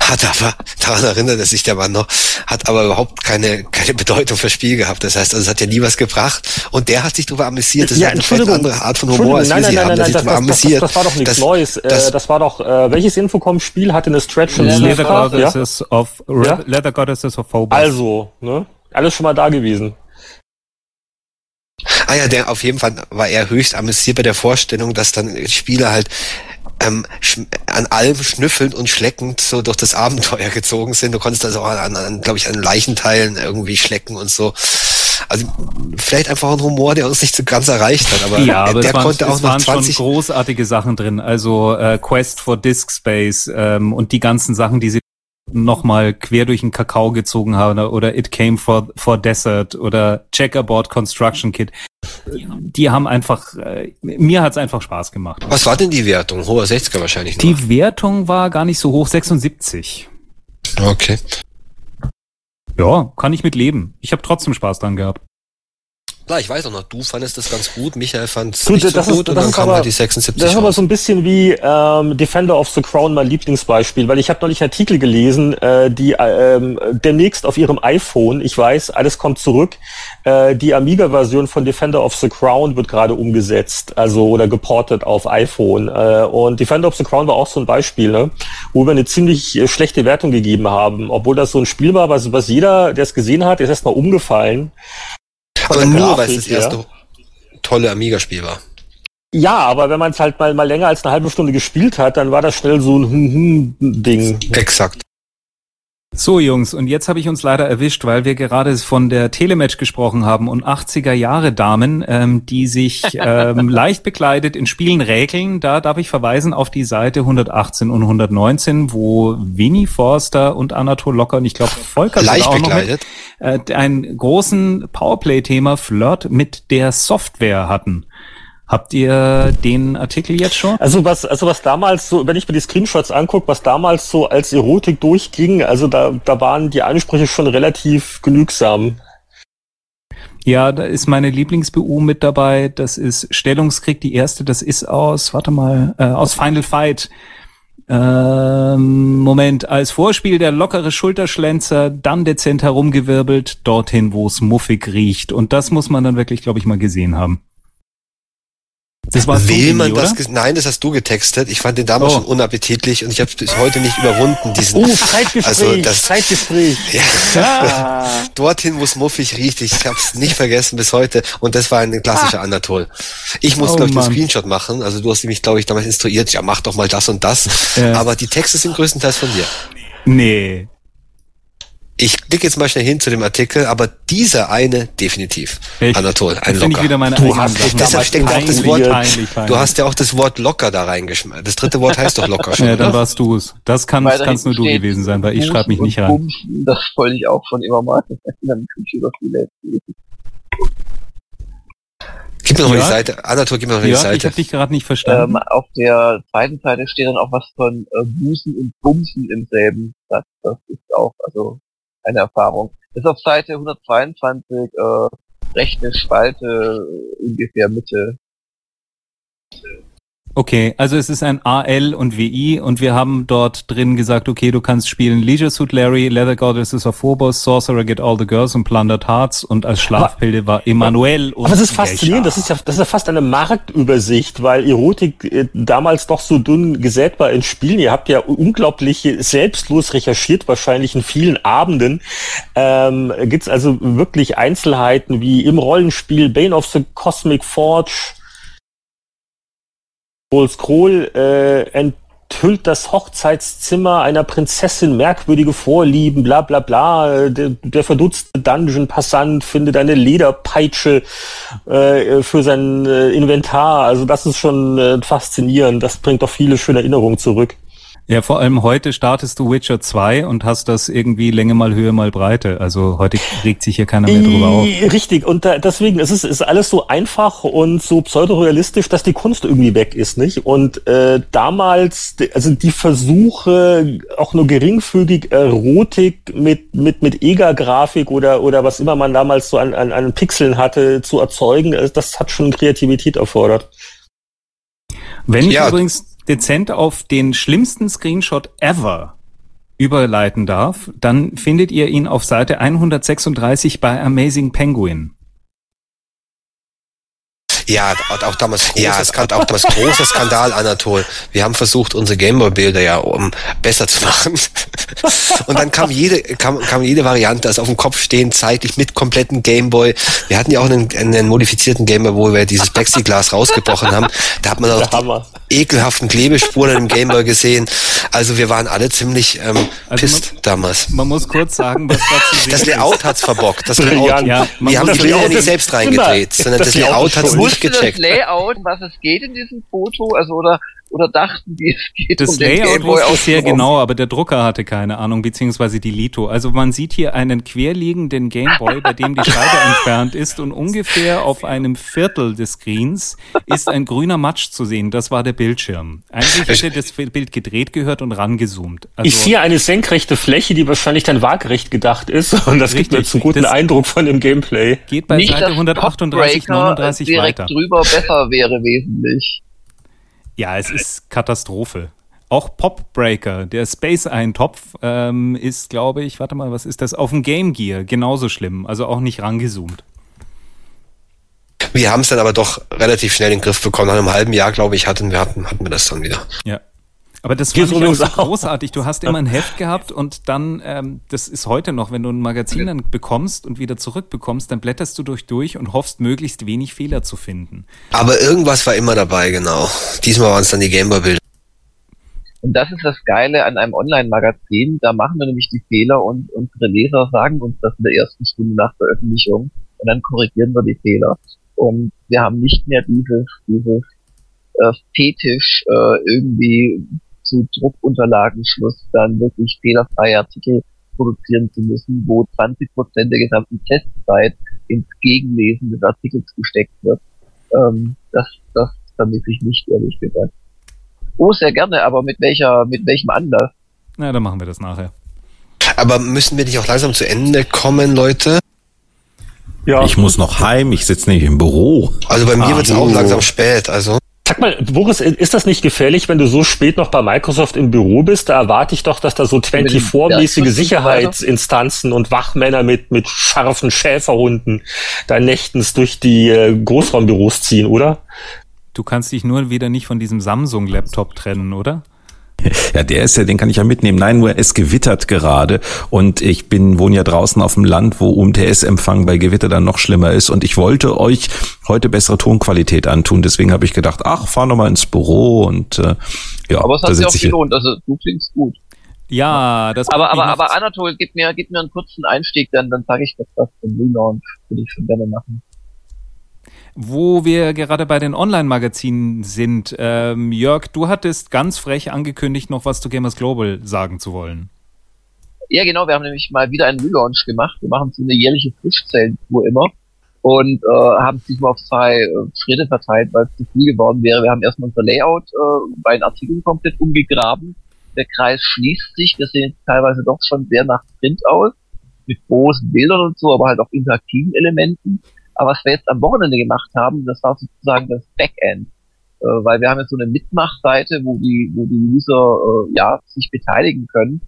Hat aber, daran erinnert sich der Mann noch, hat aber überhaupt keine, keine Bedeutung fürs Spiel gehabt. Das heißt, also es hat ja nie was gebracht. Und der hat sich darüber amüsiert. Das ja, ist eine andere Art von Humor, als nein, wir nein, sie nein, haben. Nein, das, das, amüsiert. Das, das, war doch nichts das, Neues. Äh, das, das war doch, äh, welches Infocom-Spiel hatte eine Stretch und Leather Goddesses ja? of ja? Leather Goddesses of Phobos. Also, ne? Alles schon mal da gewesen. Ah ja, der auf jeden Fall war er höchst amüsiert bei der Vorstellung, dass dann Spieler halt ähm, an allem schnüffelnd und schleckend so durch das Abenteuer gezogen sind. Du konntest also an, an glaube ich, an Leichenteilen irgendwie schlecken und so. Also vielleicht einfach ein Humor, der uns nicht so ganz erreicht hat, aber, ja, aber der waren, konnte auch noch waren 20 schon großartige Sachen drin. Also äh, Quest for Disk Space ähm, und die ganzen Sachen, die sie nochmal quer durch den Kakao gezogen habe oder It Came for, for Desert oder Checkerboard Construction Kit. Die haben einfach, äh, mir hat's einfach Spaß gemacht. Was war denn die Wertung? Hoher 60er wahrscheinlich. Noch. Die Wertung war gar nicht so hoch, 76. Okay. Ja, kann ich mit leben. Ich habe trotzdem Spaß dran gehabt. Klar, ich weiß auch noch, du fandest das ganz gut, Michael fand es nicht so gut ist, und dann kam aber, halt die 76 Das ist aber so ein bisschen wie ähm, Defender of the Crown mein Lieblingsbeispiel, weil ich habe neulich Artikel gelesen, äh, die ähm, demnächst auf ihrem iPhone, ich weiß, alles kommt zurück, äh, die Amiga-Version von Defender of the Crown wird gerade umgesetzt, also oder geportet auf iPhone. Äh, und Defender of the Crown war auch so ein Beispiel, ne, wo wir eine ziemlich äh, schlechte Wertung gegeben haben, obwohl das so ein Spiel war, was, was jeder, der es gesehen hat, ist erstmal umgefallen. Aber nur, weil es das erste ja. tolle Amiga-Spiel war. Ja, aber wenn man es halt mal, mal länger als eine halbe Stunde gespielt hat, dann war das schnell so ein Hm-Hm-Ding. Exakt. So, Jungs, und jetzt habe ich uns leider erwischt, weil wir gerade von der Telematch gesprochen haben und 80er Jahre Damen, ähm, die sich ähm, leicht bekleidet in Spielen räkeln. Da darf ich verweisen auf die Seite 118 und 119, wo Winnie Forster und Anatol Locker und ich glaube Volker leicht auch bekleidet. noch mit, äh, einen großen Powerplay-Thema Flirt mit der Software hatten. Habt ihr den Artikel jetzt schon? Also was, also was damals so, wenn ich mir die Screenshots angucke, was damals so als Erotik durchging, also da, da waren die Ansprüche schon relativ genügsam. Ja, da ist meine Lieblings-BU mit dabei. Das ist Stellungskrieg, die erste, das ist aus, warte mal, äh, aus Final Fight. Ähm, Moment, als Vorspiel der lockere Schulterschlänzer, dann dezent herumgewirbelt, dorthin, wo es muffig riecht. Und das muss man dann wirklich, glaube ich, mal gesehen haben. Das war Will man das? Nein, das hast du getextet. Ich fand den damals oh. schon unappetitlich und ich habe es bis heute nicht überwunden. Diesen, oh, Zeitgespräch, also das, Zeitgespräch. Ja, ah. dorthin, wo es muffig riecht. Ich habe es nicht vergessen bis heute. Und das war ein klassischer ah. Anatol. Ich muss, oh, glaube ich, den Screenshot machen. Also du hast mich, glaube ich, damals instruiert. Ja, mach doch mal das und das. Ja. Aber die Texte sind größtenteils von dir. Nee, ich klicke jetzt mal schnell hin zu dem Artikel, aber dieser eine definitiv. Echt? Anatol, ein Locker. Ich wieder meine du hast, deshalb steckt auch das Wort, du hast ja auch das Wort locker da reingeschmissen. Das dritte Wort heißt doch locker schon. ja, dann warst du es. Das kann kannst nur du gewesen sein, weil ich schreibe mich nicht rein. Bumsen, das wollte ich auch schon immer mal Gib mir noch ja. mal die Seite. Anatol, gib mir noch mal ja, die Seite. Ich habe dich gerade nicht verstanden. Ähm, auf der zweiten Seite steht dann auch was von äh, Busen und Bumsen im selben Satz. Das ist auch, also eine Erfahrung. Das ist auf Seite 122, äh, rechte Spalte, ungefähr Mitte. Okay, also es ist ein AL und WI und wir haben dort drin gesagt, okay, du kannst spielen Leisure Suit Larry, Leather Goddesses of Phobos, Sorcerer Get All the Girls und Plundered Hearts und als Schlafpilde war Emanuel und Aber es ist faszinierend, das ist ja das ist ja fast eine Marktübersicht, weil Erotik äh, damals doch so dünn gesät war in Spielen. Ihr habt ja unglaublich selbstlos recherchiert, wahrscheinlich in vielen Abenden. Ähm, Gibt also wirklich Einzelheiten wie im Rollenspiel Bane of the Cosmic Forge, Paul Scroll äh, enthüllt das Hochzeitszimmer einer Prinzessin merkwürdige Vorlieben, bla bla bla. Der, der verdutzte Dungeon-Passant findet eine Lederpeitsche äh, für sein äh, Inventar. Also das ist schon äh, faszinierend. Das bringt doch viele schöne Erinnerungen zurück. Ja, vor allem heute startest du Witcher 2 und hast das irgendwie Länge mal Höhe mal Breite. Also heute regt sich hier keiner mehr drüber auf. Richtig, und da, deswegen es ist es ist alles so einfach und so pseudorealistisch, dass die Kunst irgendwie weg ist, nicht? Und äh, damals, also die Versuche, auch nur geringfügig Erotik mit, mit, mit EGA-Grafik oder, oder was immer man damals so an, an, an Pixeln hatte, zu erzeugen, also das hat schon Kreativität erfordert. Wenn ich ja. übrigens dezent auf den schlimmsten Screenshot ever überleiten darf, dann findet ihr ihn auf Seite 136 bei Amazing Penguin. Ja, auch damals großer, ja, Skandal, auch damals großer Skandal, Anatol. Wir haben versucht, unsere Gameboy-Bilder ja um besser zu machen. Und dann kam jede, kam, kam jede Variante, also auf dem Kopf stehen, zeitlich mit kompletten Gameboy. Wir hatten ja auch einen, einen modifizierten Gameboy, wo wir dieses Plexiglas rausgebrochen haben. Da hat man auch die ekelhaften Klebespuren im Gameboy gesehen. Also wir waren alle ziemlich ähm, also pisst man, damals. Man muss kurz sagen, was dazu Das Layout hat's verbockt. Das Layout, ja, wir haben die Bilder nicht selbst reingedreht, sondern das, das Layout hat's nicht gecheckt. das Layout, was es geht in diesem Foto, also oder oder dachten die, es geht das um den Layout wusste sehr genau, aber der Drucker hatte keine Ahnung, beziehungsweise die Lito. Also man sieht hier einen querliegenden Gameboy, bei dem die Scheibe entfernt ist und ungefähr auf einem Viertel des Screens ist ein grüner Matsch zu sehen. Das war der Bildschirm. Eigentlich hätte das Bild gedreht gehört und rangezoomt. Also ich sehe eine senkrechte Fläche, die wahrscheinlich dann waagerecht gedacht ist und das richtig, gibt mir jetzt einen guten Eindruck von dem Gameplay. Geht bei Nicht, Seite 138, 39 direkt weiter. drüber besser wäre wesentlich. Ja, es ist Katastrophe. Auch Popbreaker, der Space-Eintopf, ähm, ist, glaube ich, warte mal, was ist das? Auf dem Game Gear genauso schlimm. Also auch nicht rangezoomt. Wir haben es dann aber doch relativ schnell in den Griff bekommen. Nach einem halben Jahr, glaube ich, hatten wir, hatten, hatten wir das dann wieder. Ja. Aber das fand ich auch so großartig. Du hast immer ein Heft gehabt und dann, ähm, das ist heute noch, wenn du ein Magazin dann bekommst und wieder zurückbekommst, dann blätterst du durch durch und hoffst, möglichst wenig Fehler zu finden. Aber irgendwas war immer dabei, genau. Diesmal waren es dann die Gameboy-Bilder. Und das ist das Geile an einem Online-Magazin. Da machen wir nämlich die Fehler und unsere Leser sagen uns das in der ersten Stunde nach Veröffentlichung und dann korrigieren wir die Fehler. Und wir haben nicht mehr dieses, dieses äh, Fetisch, äh, irgendwie zu Druckunterlagenschluss dann wirklich fehlerfreie Artikel produzieren zu müssen, wo 20 Prozent der gesamten Testzeit ins Gegenlesen des Artikels gesteckt wird. Ähm, das, das vermisse ich nicht, ehrlich gesagt. Oh, sehr gerne, aber mit welcher, mit welchem Anlass? Na, dann machen wir das nachher. Aber müssen wir nicht auch langsam zu Ende kommen, Leute? Ja. Ich muss noch heim, ich sitze nicht im Büro. Also bei mir ah, wird es auch langsam spät, also. Sag mal, Boris, ist das nicht gefährlich, wenn du so spät noch bei Microsoft im Büro bist? Da erwarte ich doch, dass da so 24-mäßige Sicherheitsinstanzen und Wachmänner mit, mit scharfen Schäferhunden da nächtens durch die äh, Großraumbüros ziehen, oder? Du kannst dich nur wieder nicht von diesem Samsung-Laptop trennen, oder? Ja, der ist ja, den kann ich ja mitnehmen. Nein, nur es gewittert gerade und ich bin wohne ja draußen auf dem Land, wo UMTS-Empfang bei Gewitter dann noch schlimmer ist und ich wollte euch heute bessere Tonqualität antun. Deswegen habe ich gedacht, ach, fahr noch mal ins Büro und äh, ja. Aber es hat sich auch gelohnt. Also du klingst gut. Ja, das. Aber aber aber Anatol, gib mir gib mir einen kurzen Einstieg, dann dann sage ich das was zum Relaunch würde ich schon gerne machen. Wo wir gerade bei den Online-Magazinen sind, ähm, Jörg, du hattest ganz frech angekündigt, noch was zu Gamers Global sagen zu wollen. Ja, genau, wir haben nämlich mal wieder einen Relaunch gemacht. Wir machen so eine jährliche Frischzellentour immer und äh, haben sich mal auf zwei äh, Schritte verteilt, weil es zu viel geworden wäre. Wir haben erstmal unser Layout äh, bei den Artikeln komplett umgegraben. Der Kreis schließt sich, wir sehen teilweise doch schon sehr nach Print aus, mit großen Bildern und so, aber halt auch interaktiven Elementen. Aber was wir jetzt am Wochenende gemacht haben, das war sozusagen das Backend. Äh, weil wir haben jetzt so eine Mitmachseite, wo die, wo die User äh, ja sich beteiligen können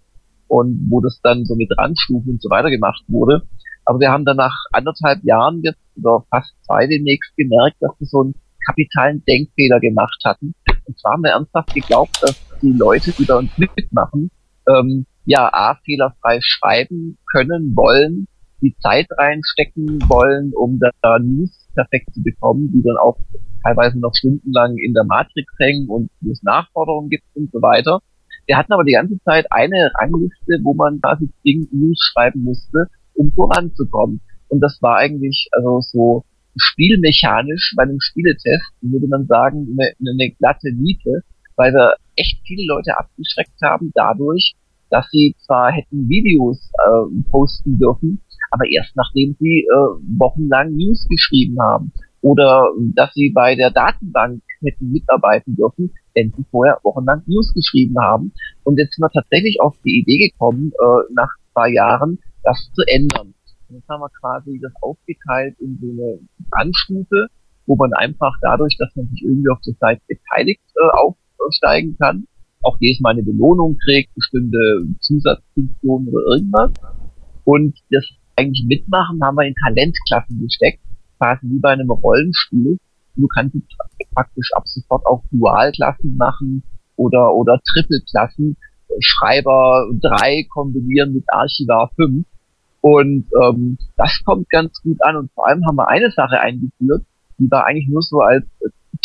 und wo das dann so mit Randstufen und so weiter gemacht wurde. Aber wir haben dann nach anderthalb Jahren jetzt oder fast zwei demnächst gemerkt, dass wir so einen kapitalen Denkfehler gemacht hatten. Und zwar haben wir ernsthaft geglaubt, dass die Leute, die bei uns mitmachen, ähm, ja, A, fehlerfrei schreiben können, wollen die Zeit reinstecken wollen, um da News perfekt zu bekommen, die dann auch teilweise noch stundenlang in der Matrix hängen und es Nachforderungen gibt und so weiter. Wir hatten aber die ganze Zeit eine Rangliste, wo man quasi zwingend News schreiben musste, um voranzukommen. Und das war eigentlich also so spielmechanisch bei einem Spieletest, würde man sagen, eine, eine glatte Miete, weil wir echt viele Leute abgeschreckt haben dadurch, dass sie zwar hätten Videos äh, posten dürfen, aber erst nachdem sie äh, wochenlang News geschrieben haben oder dass sie bei der Datenbank hätten mitarbeiten dürfen, wenn sie vorher wochenlang News geschrieben haben. Und jetzt sind wir tatsächlich auf die Idee gekommen, äh, nach zwei Jahren das zu ändern. Und jetzt haben wir quasi das aufgeteilt in so eine Anstufe, wo man einfach dadurch, dass man sich irgendwie auf der Seite beteiligt, äh, aufsteigen kann, auch jedes Mal eine Belohnung kriegt, bestimmte Zusatzfunktionen oder irgendwas. Und das eigentlich mitmachen, haben wir in Talentklassen gesteckt, quasi wie bei einem Rollenspiel. Du kannst praktisch ab sofort auch Dualklassen machen oder, oder Trippelklassen, Schreiber 3 kombinieren mit Archivar 5. Und ähm, das kommt ganz gut an. Und vor allem haben wir eine Sache eingeführt, die war eigentlich nur so als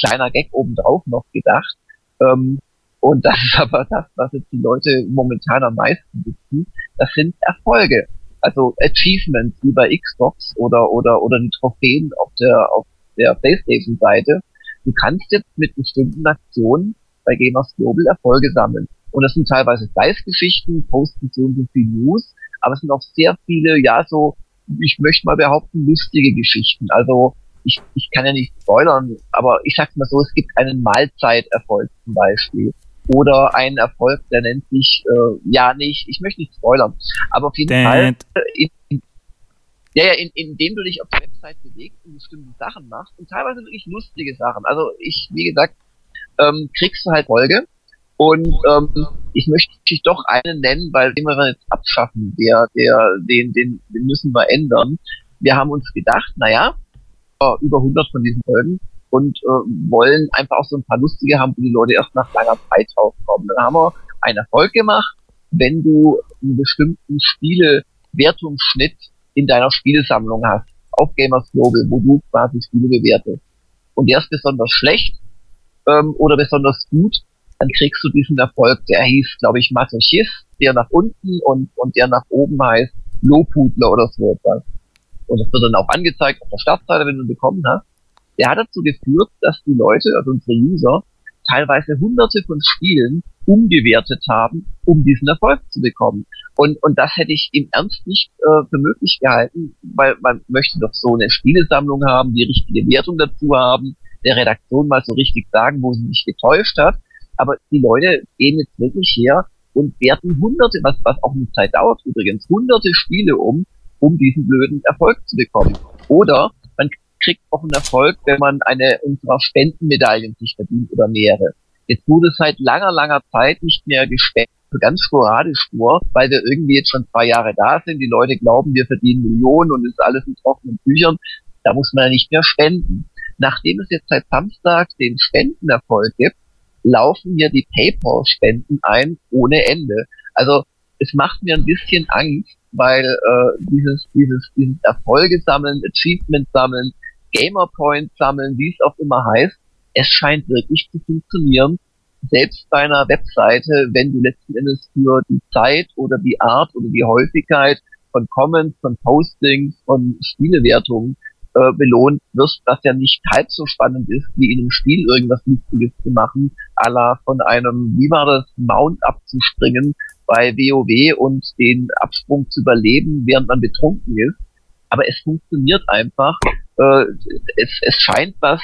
kleiner Gag obendrauf noch gedacht. Ähm, und das ist aber das, was jetzt die Leute momentan am meisten beziehen. Das sind Erfolge also Achievements wie bei Xbox oder oder oder die Trophäen auf der auf der PlayStation Seite. Du kannst jetzt mit bestimmten Aktionen bei Gamers Global Erfolge sammeln. Und das sind teilweise Geistgeschichten, posten so und viel News, aber es sind auch sehr viele, ja, so, ich möchte mal behaupten, lustige Geschichten. Also ich, ich kann ja nicht spoilern, aber ich sag's mal so, es gibt einen Mahlzeiterfolg zum Beispiel. Oder einen Erfolg, der nennt sich, äh, ja, nicht, ich möchte nicht spoilern, aber auf jeden Dad. Fall, in, in, ja, ja, in, indem du dich auf der Website bewegst und bestimmte Sachen machst und teilweise wirklich lustige Sachen. Also ich, wie gesagt, ähm, kriegst du halt Folge und ähm, ich möchte dich doch einen nennen, weil den wir jetzt abschaffen, der, der, den, den, den müssen wir ändern. Wir haben uns gedacht, naja, äh, über 100 von diesen Folgen und äh, wollen einfach auch so ein paar lustige haben, wo die Leute erst nach langer Zeit draufkommen. Dann haben wir einen Erfolg gemacht, wenn du einen bestimmten Spielewertungsschnitt in deiner Spielesammlung hast, auf Gamers Global, wo du quasi Spiele bewertest. Und der ist besonders schlecht ähm, oder besonders gut, dann kriegst du diesen Erfolg, der hieß, glaube ich, Masochist, der nach unten und, und der nach oben heißt Lobhudler oder so etwas und das wird dann auch angezeigt auf der Startseite, wenn du ihn bekommen hast, der hat dazu geführt, dass die Leute, also unsere User, teilweise hunderte von Spielen umgewertet haben, um diesen Erfolg zu bekommen. Und, und das hätte ich im Ernst nicht äh, für möglich gehalten, weil man möchte doch so eine Spielesammlung haben, die richtige Wertung dazu haben, der Redaktion mal so richtig sagen, wo sie sich getäuscht hat. Aber die Leute gehen jetzt wirklich her und werten hunderte, was, was auch eine Zeit dauert übrigens, hunderte Spiele um, um diesen blöden Erfolg zu bekommen. Oder man kriegt auch einen Erfolg, wenn man eine unserer Spendenmedaillen sich verdient oder mehrere. Jetzt wurde seit langer, langer Zeit nicht mehr gespendet, ganz sporadisch nur, weil wir irgendwie jetzt schon zwei Jahre da sind. Die Leute glauben, wir verdienen Millionen und ist alles in trockenen Büchern. Da muss man ja nicht mehr spenden. Nachdem es jetzt seit Samstag den Spendenerfolg gibt, laufen hier die PayPal-Spenden ein ohne Ende. Also es macht mir ein bisschen Angst, weil äh, dieses, dieses, dieses Erfolge sammeln, Achievement sammeln, Gamer Points sammeln, wie es auch immer heißt, es scheint wirklich zu funktionieren. Selbst bei einer Webseite, wenn du letzten Endes für die Zeit oder die Art oder die Häufigkeit von Comments, von Postings, von Spielewertungen äh, belohnt wirst, was ja nicht halb so spannend ist, wie in einem Spiel irgendwas Lustiges zu machen, à la von einem, wie war das, Mount abzuspringen, bei WoW und den Absprung zu überleben, während man betrunken ist. Aber es funktioniert einfach. Äh, es, es scheint was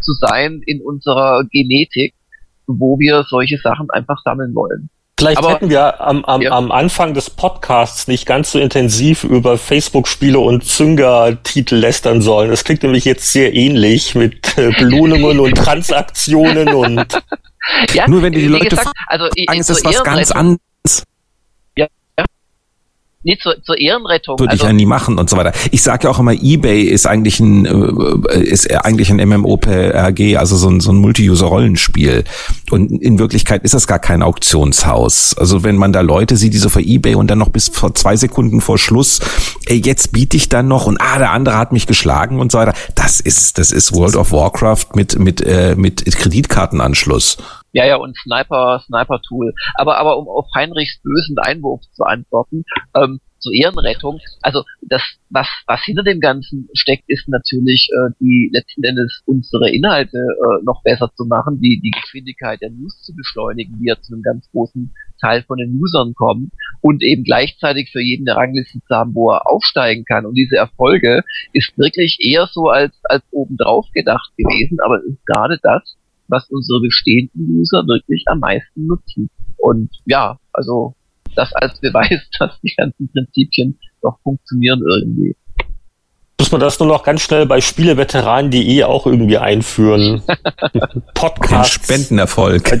zu sein in unserer Genetik, wo wir solche Sachen einfach sammeln wollen. Vielleicht Aber, hätten wir am, am, ja. am Anfang des Podcasts nicht ganz so intensiv über Facebook-Spiele und Zünger-Titel lästern sollen. Das klingt nämlich jetzt sehr ähnlich mit äh, Belohnungen und Transaktionen und. Ja, Nur wenn die Leute gesagt, also, fragen, ist das was ganz anderes Nee, zur, zur Ehrenrettung. Würde also, ich ja nie machen und so weiter. Ich sage ja auch immer, eBay ist eigentlich ein äh, ist eigentlich ein MMOPRG, also so ein, so ein Multi-User-Rollenspiel. Und in Wirklichkeit ist das gar kein Auktionshaus. Also wenn man da Leute sieht, die so vor eBay und dann noch bis vor zwei Sekunden vor Schluss, ey, jetzt biete ich dann noch und ah, der andere hat mich geschlagen und so weiter. Das ist das ist World of Warcraft mit mit äh, mit Kreditkartenanschluss. Ja, ja, und Sniper, Sniper-Tool. Aber, aber um auf Heinrichs bösen Einwurf zu antworten, ähm, zur Ehrenrettung, also das, was, was hinter dem Ganzen steckt, ist natürlich äh, die letzten Endes unsere Inhalte äh, noch besser zu machen, die, die Geschwindigkeit der News zu beschleunigen, die ja zu einem ganz großen Teil von den Usern kommen und eben gleichzeitig für jeden eine Rangliste zu haben, wo er aufsteigen kann. Und diese Erfolge ist wirklich eher so als, als obendrauf gedacht gewesen, aber es ist gerade das, was unsere bestehenden User wirklich am meisten nutzen. Und ja, also das als Beweis, dass die ganzen Prinzipien doch funktionieren irgendwie. Muss man das nur noch ganz schnell bei spieleveteranen.de auch irgendwie einführen? Podcast. Den Spendenerfolg.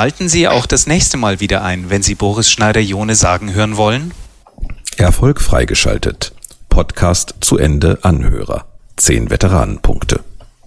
Schalten Sie auch das nächste Mal wieder ein, wenn Sie Boris Schneider-Jone sagen hören wollen. Erfolg freigeschaltet. Podcast zu Ende Anhörer. Zehn Veteranenpunkte.